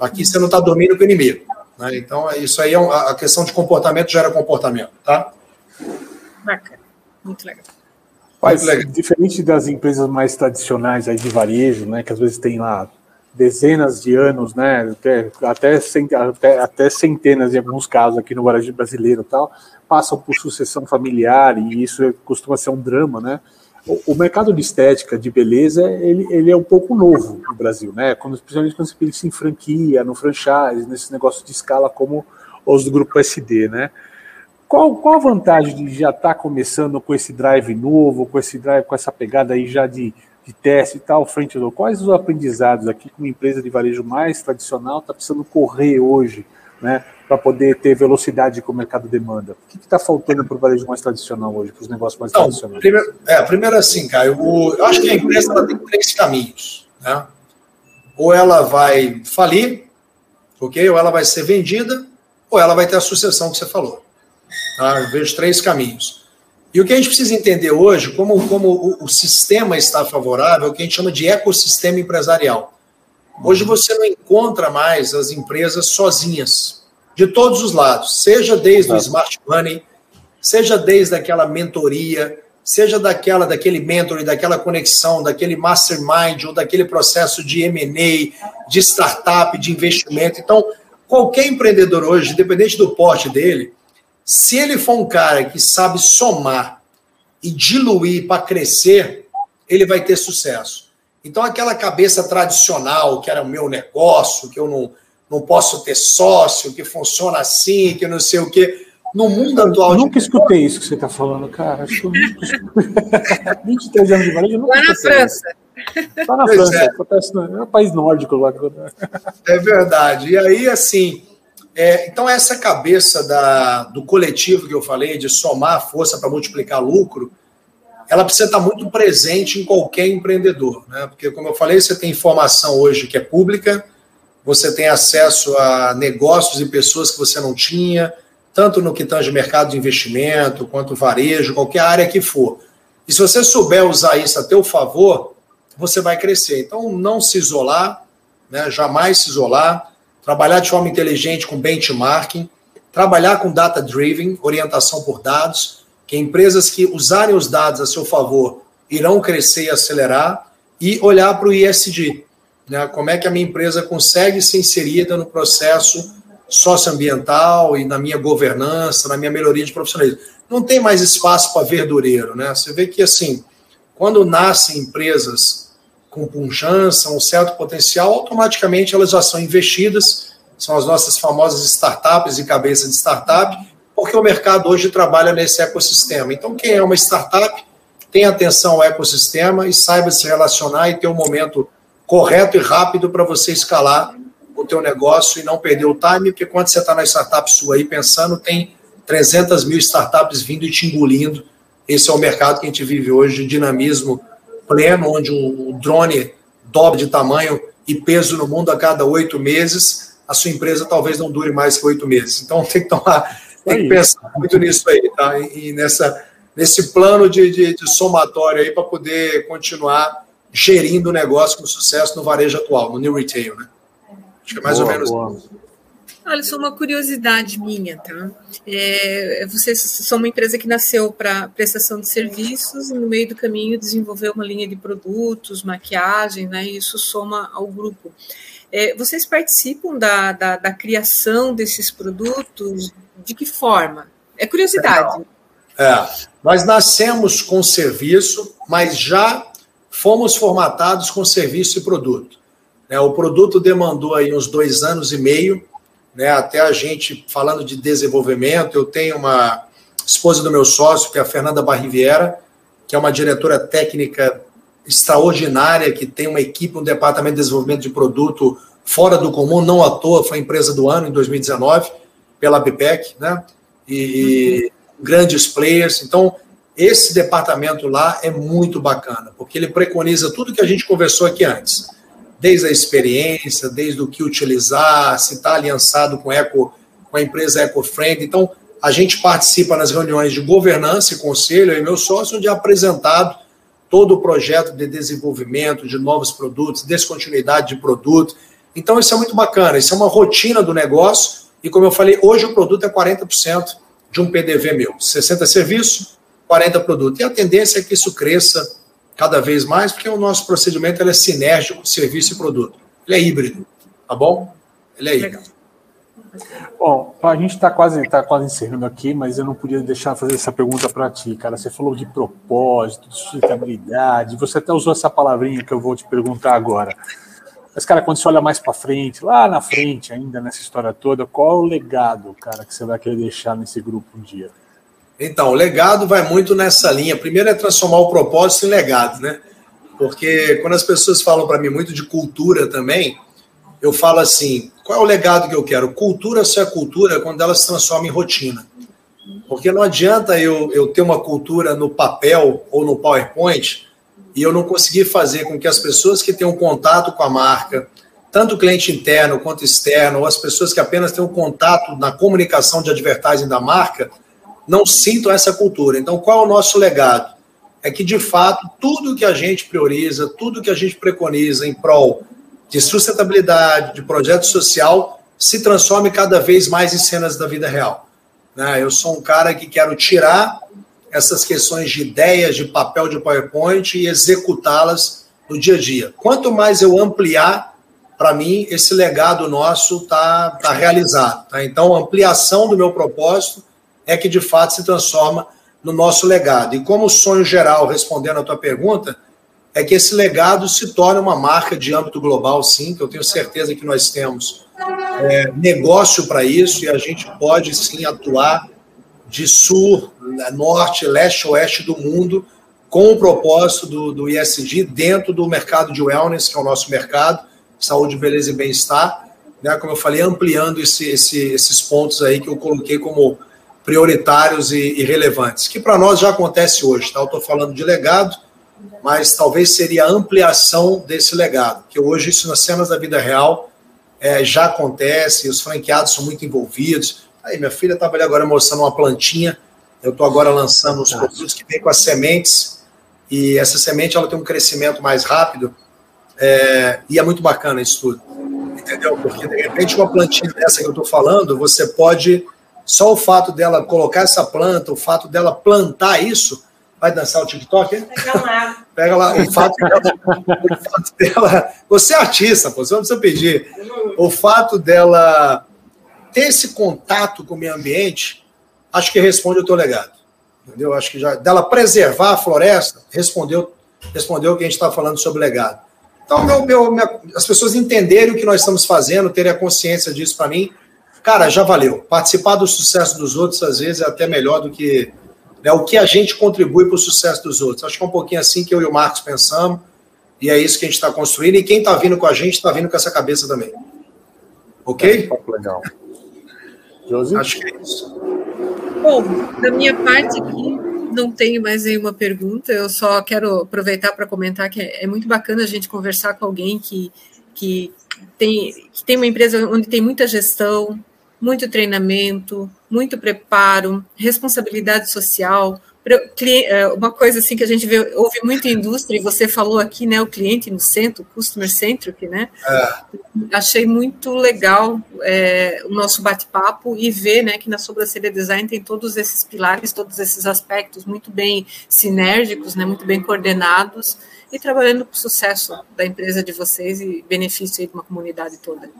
Aqui você não está dormindo com o inimigo. Né? Então, é isso aí é a questão de comportamento gera comportamento, tá? Bacana, muito legal. Mas, diferente das empresas mais tradicionais aí de varejo, né, que às vezes tem lá dezenas de anos, né, até, até, até, até centenas em alguns casos aqui no varejo brasileiro tal, passam por sucessão familiar e isso costuma ser um drama, né? O, mercado de estética, de beleza, ele, ele é um pouco novo no Brasil, né? Quando, principalmente quando você pensa em franquia, no franchise, nesse negócio de escala como os do grupo SD, né? Qual, qual a vantagem de já estar tá começando com esse drive novo, com esse drive, com essa pegada aí já de, de teste e tal, frente ao Quais os aprendizados aqui que uma empresa de varejo mais tradicional está precisando correr hoje, né? Para poder ter velocidade que o mercado demanda? O que está faltando para o varejo mais tradicional hoje, para os negócios mais Não, tradicionais? Primeiro, é, primeiro assim, Caio, o, eu acho que a empresa ela tem três caminhos. Né? Ou ela vai falir, ok? ou ela vai ser vendida, ou ela vai ter a sucessão que você falou. Tá? Eu vejo três caminhos. E o que a gente precisa entender hoje, como, como o, o sistema está favorável, é o que a gente chama de ecossistema empresarial. Hoje você não encontra mais as empresas sozinhas de todos os lados, seja desde o smart money, seja desde aquela mentoria, seja daquela daquele mentor, daquela conexão, daquele mastermind ou daquele processo de M&A, de startup, de investimento. Então, qualquer empreendedor hoje, independente do porte dele, se ele for um cara que sabe somar e diluir para crescer, ele vai ter sucesso. Então, aquela cabeça tradicional, que era o meu negócio, que eu não não posso ter sócio, que funciona assim, que não sei o quê. No mundo atual. Eu nunca escutei isso que você está falando, cara. Acho que eu nunca 23 anos de varejo, eu nunca Lá na França. Está na França, é. acontece no, é um país nórdico lá. É verdade. E aí, assim, é, então essa cabeça da, do coletivo que eu falei, de somar força para multiplicar lucro, ela precisa estar muito presente em qualquer empreendedor, né? Porque, como eu falei, você tem informação hoje que é pública, você tem acesso a negócios e pessoas que você não tinha, tanto no que tange mercado de investimento, quanto varejo, qualquer área que for. E se você souber usar isso a teu favor, você vai crescer. Então, não se isolar, né? jamais se isolar, trabalhar de forma inteligente com benchmarking, trabalhar com data-driven, orientação por dados, que empresas que usarem os dados a seu favor irão crescer e acelerar, e olhar para o ISD, né? Como é que a minha empresa consegue ser inserida no processo socioambiental e na minha governança, na minha melhoria de profissionalismo. Não tem mais espaço para verdureiro, né? Você vê que assim, quando nascem empresas com pujança, um certo potencial, automaticamente elas já são investidas, são as nossas famosas startups e cabeças de startup, porque o mercado hoje trabalha nesse ecossistema. Então, quem é uma startup tem atenção ao ecossistema e saiba se relacionar e ter um momento correto e rápido para você escalar o teu negócio e não perder o time, porque quando você está na startup sua aí pensando, tem 300 mil startups vindo e te engolindo. Esse é o mercado que a gente vive hoje, de dinamismo pleno, onde o drone dobra de tamanho e peso no mundo a cada oito meses, a sua empresa talvez não dure mais que oito meses. Então tem que tomar, tem que pensar muito nisso aí, tá? E, nessa, nesse plano de, de, de somatório aí para poder continuar gerindo o negócio com sucesso no varejo atual, no new retail, né? Acho que é mais boa, ou menos boa. Olha, só uma curiosidade minha, tá? É, vocês são uma empresa que nasceu para prestação de serviços e no meio do caminho desenvolveu uma linha de produtos, maquiagem, né? E isso soma ao grupo. É, vocês participam da, da, da, criação desses produtos? De que forma? É curiosidade. É, nós nascemos com serviço, mas já fomos formatados com serviço e produto. Né? O produto demandou aí uns dois anos e meio, né? até a gente falando de desenvolvimento. Eu tenho uma esposa do meu sócio, que é a Fernanda Barriviera, que é uma diretora técnica extraordinária, que tem uma equipe, um departamento de desenvolvimento de produto fora do comum, não à toa, foi empresa do ano em 2019, pela BPEC, né? E, e grandes players. Então, esse departamento lá é muito bacana, porque ele preconiza tudo que a gente conversou aqui antes, desde a experiência, desde o que utilizar, se está aliançado com, eco, com a empresa EcoFriend. Então, a gente participa nas reuniões de governança e conselho, e meu sócio, onde é apresentado todo o projeto de desenvolvimento de novos produtos, descontinuidade de produto. Então, isso é muito bacana, isso é uma rotina do negócio, e como eu falei, hoje o produto é 40% de um PDV meu. 60 serviços, 40 produtos. E a tendência é que isso cresça cada vez mais, porque o nosso procedimento é sinérgico, serviço e produto. Ele é híbrido, tá bom? Ele é híbrido. Bom, a gente está quase, tá quase encerrando aqui, mas eu não podia deixar de fazer essa pergunta para ti, cara. Você falou de propósito, de sustentabilidade, você até usou essa palavrinha que eu vou te perguntar agora. Mas, cara, quando você olha mais para frente, lá na frente ainda nessa história toda, qual é o legado, cara, que você vai querer deixar nesse grupo um dia? Então, o legado vai muito nessa linha. Primeiro é transformar o propósito em legado, né? Porque quando as pessoas falam para mim muito de cultura também, eu falo assim: qual é o legado que eu quero? Cultura só é cultura quando ela se transforma em rotina. Porque não adianta eu, eu ter uma cultura no papel ou no PowerPoint e eu não conseguir fazer com que as pessoas que têm um contato com a marca, tanto o cliente interno quanto externo, ou as pessoas que apenas têm um contato na comunicação de advertising da marca, não sintam essa cultura. Então, qual é o nosso legado? É que, de fato, tudo que a gente prioriza, tudo que a gente preconiza em prol de sustentabilidade, de projeto social, se transforme cada vez mais em cenas da vida real. Né? Eu sou um cara que quero tirar essas questões de ideias, de papel de PowerPoint e executá-las no dia a dia. Quanto mais eu ampliar, para mim, esse legado nosso está tá realizado. Tá? Então, ampliação do meu propósito é que de fato se transforma no nosso legado. E como sonho geral, respondendo a tua pergunta, é que esse legado se torne uma marca de âmbito global, sim, que eu tenho certeza que nós temos é, negócio para isso e a gente pode sim atuar de sul, norte, leste, oeste do mundo com o propósito do, do ISD dentro do mercado de wellness, que é o nosso mercado, saúde, beleza e bem-estar, né? como eu falei, ampliando esse, esse, esses pontos aí que eu coloquei como prioritários e, e relevantes, que para nós já acontece hoje. Tá? Eu estou falando de legado, mas talvez seria a ampliação desse legado, que hoje isso nas cenas da vida real é, já acontece, os franqueados são muito envolvidos. Aí minha filha estava ali agora mostrando uma plantinha, eu estou agora lançando os produtos que vêm com as sementes, e essa semente ela tem um crescimento mais rápido, é, e é muito bacana isso tudo, entendeu? Porque de repente uma plantinha dessa que eu estou falando, você pode só o fato dela colocar essa planta, o fato dela plantar isso, vai dançar o TikTok? Pega lá. Pega lá. O fato, dela, o fato dela. Você é artista, pô, você não precisa pedir. O fato dela ter esse contato com o meio ambiente, acho que responde o teu legado. Entendeu? Acho que já. Dela preservar a floresta, respondeu, respondeu o que a gente está falando sobre legado. Então, meu, meu, minha, as pessoas entenderem o que nós estamos fazendo, terem a consciência disso para mim, cara, já valeu. Participar do sucesso dos outros, às vezes, é até melhor do que né, o que a gente contribui para o sucesso dos outros. Acho que é um pouquinho assim que eu e o Marcos pensamos, e é isso que a gente está construindo, e quem está vindo com a gente está vindo com essa cabeça também. Ok? É, legal. Josi? Acho que é isso. Bom, da minha parte aqui, não tenho mais nenhuma pergunta, eu só quero aproveitar para comentar que é, é muito bacana a gente conversar com alguém que, que, tem, que tem uma empresa onde tem muita gestão, muito treinamento, muito preparo, responsabilidade social. É, uma coisa assim que a gente vê, ouve muito em indústria, e você falou aqui, né, o cliente no centro, customer centric, né? É. Achei muito legal é, o nosso bate-papo e ver, né, que na sobrancelha design tem todos esses pilares, todos esses aspectos muito bem sinérgicos, né, muito bem coordenados e trabalhando para o sucesso da empresa de vocês e benefício de uma comunidade toda.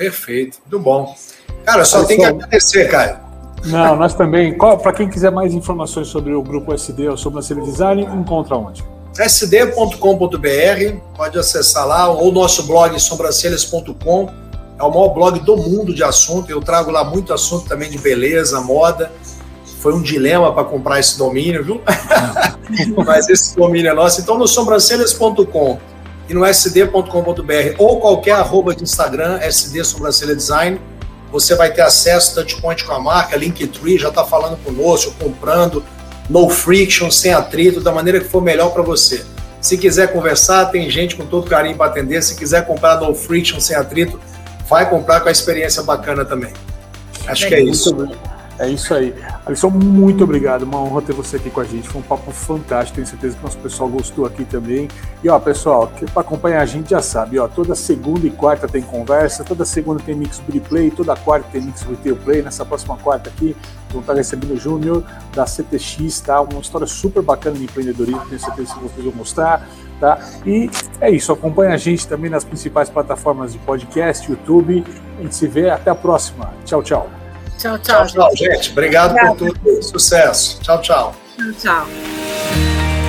Perfeito, muito bom. Cara, só tem que agradecer, Caio. Não, nós também. Para quem quiser mais informações sobre o grupo SD ou sobre a Civil Design, encontra onde? sd.com.br, pode acessar lá, ou nosso blog sobrancelhas.com, é o maior blog do mundo de assunto. Eu trago lá muito assunto também de beleza, moda. Foi um dilema para comprar esse domínio, viu? Mas esse domínio é nosso. Então, no sobrancelhas.com e no sd.com.br ou qualquer arroba de Instagram, SD Sobrancelha Design, você vai ter acesso touchpoint com a marca, Linktree, já está falando conosco, comprando, no friction, sem atrito, da maneira que for melhor para você. Se quiser conversar, tem gente com todo carinho para atender. Se quiser comprar no friction, sem atrito, vai comprar com a experiência bacana também. Acho é que é isso. É isso aí. Alisson, muito obrigado. Uma honra ter você aqui com a gente. Foi um papo fantástico. Tenho certeza que o nosso pessoal gostou aqui também. E ó, pessoal, para acompanhar a gente já sabe, ó, toda segunda e quarta tem conversa, toda segunda tem Mix Play, toda quarta tem Mix Retail Play. Nessa próxima quarta aqui, vão estar recebendo o Júnior da CTX, tá? Uma história super bacana de empreendedorismo, tenho certeza que vocês vão mostrar. Tá? E é isso, acompanha a gente também nas principais plataformas de podcast, YouTube. A gente se vê, até a próxima. Tchau, tchau. Tchau, tchau. Tchau, tchau gente. Obrigado Obrigada. por tudo. Sucesso. Tchau, tchau. Tchau, tchau.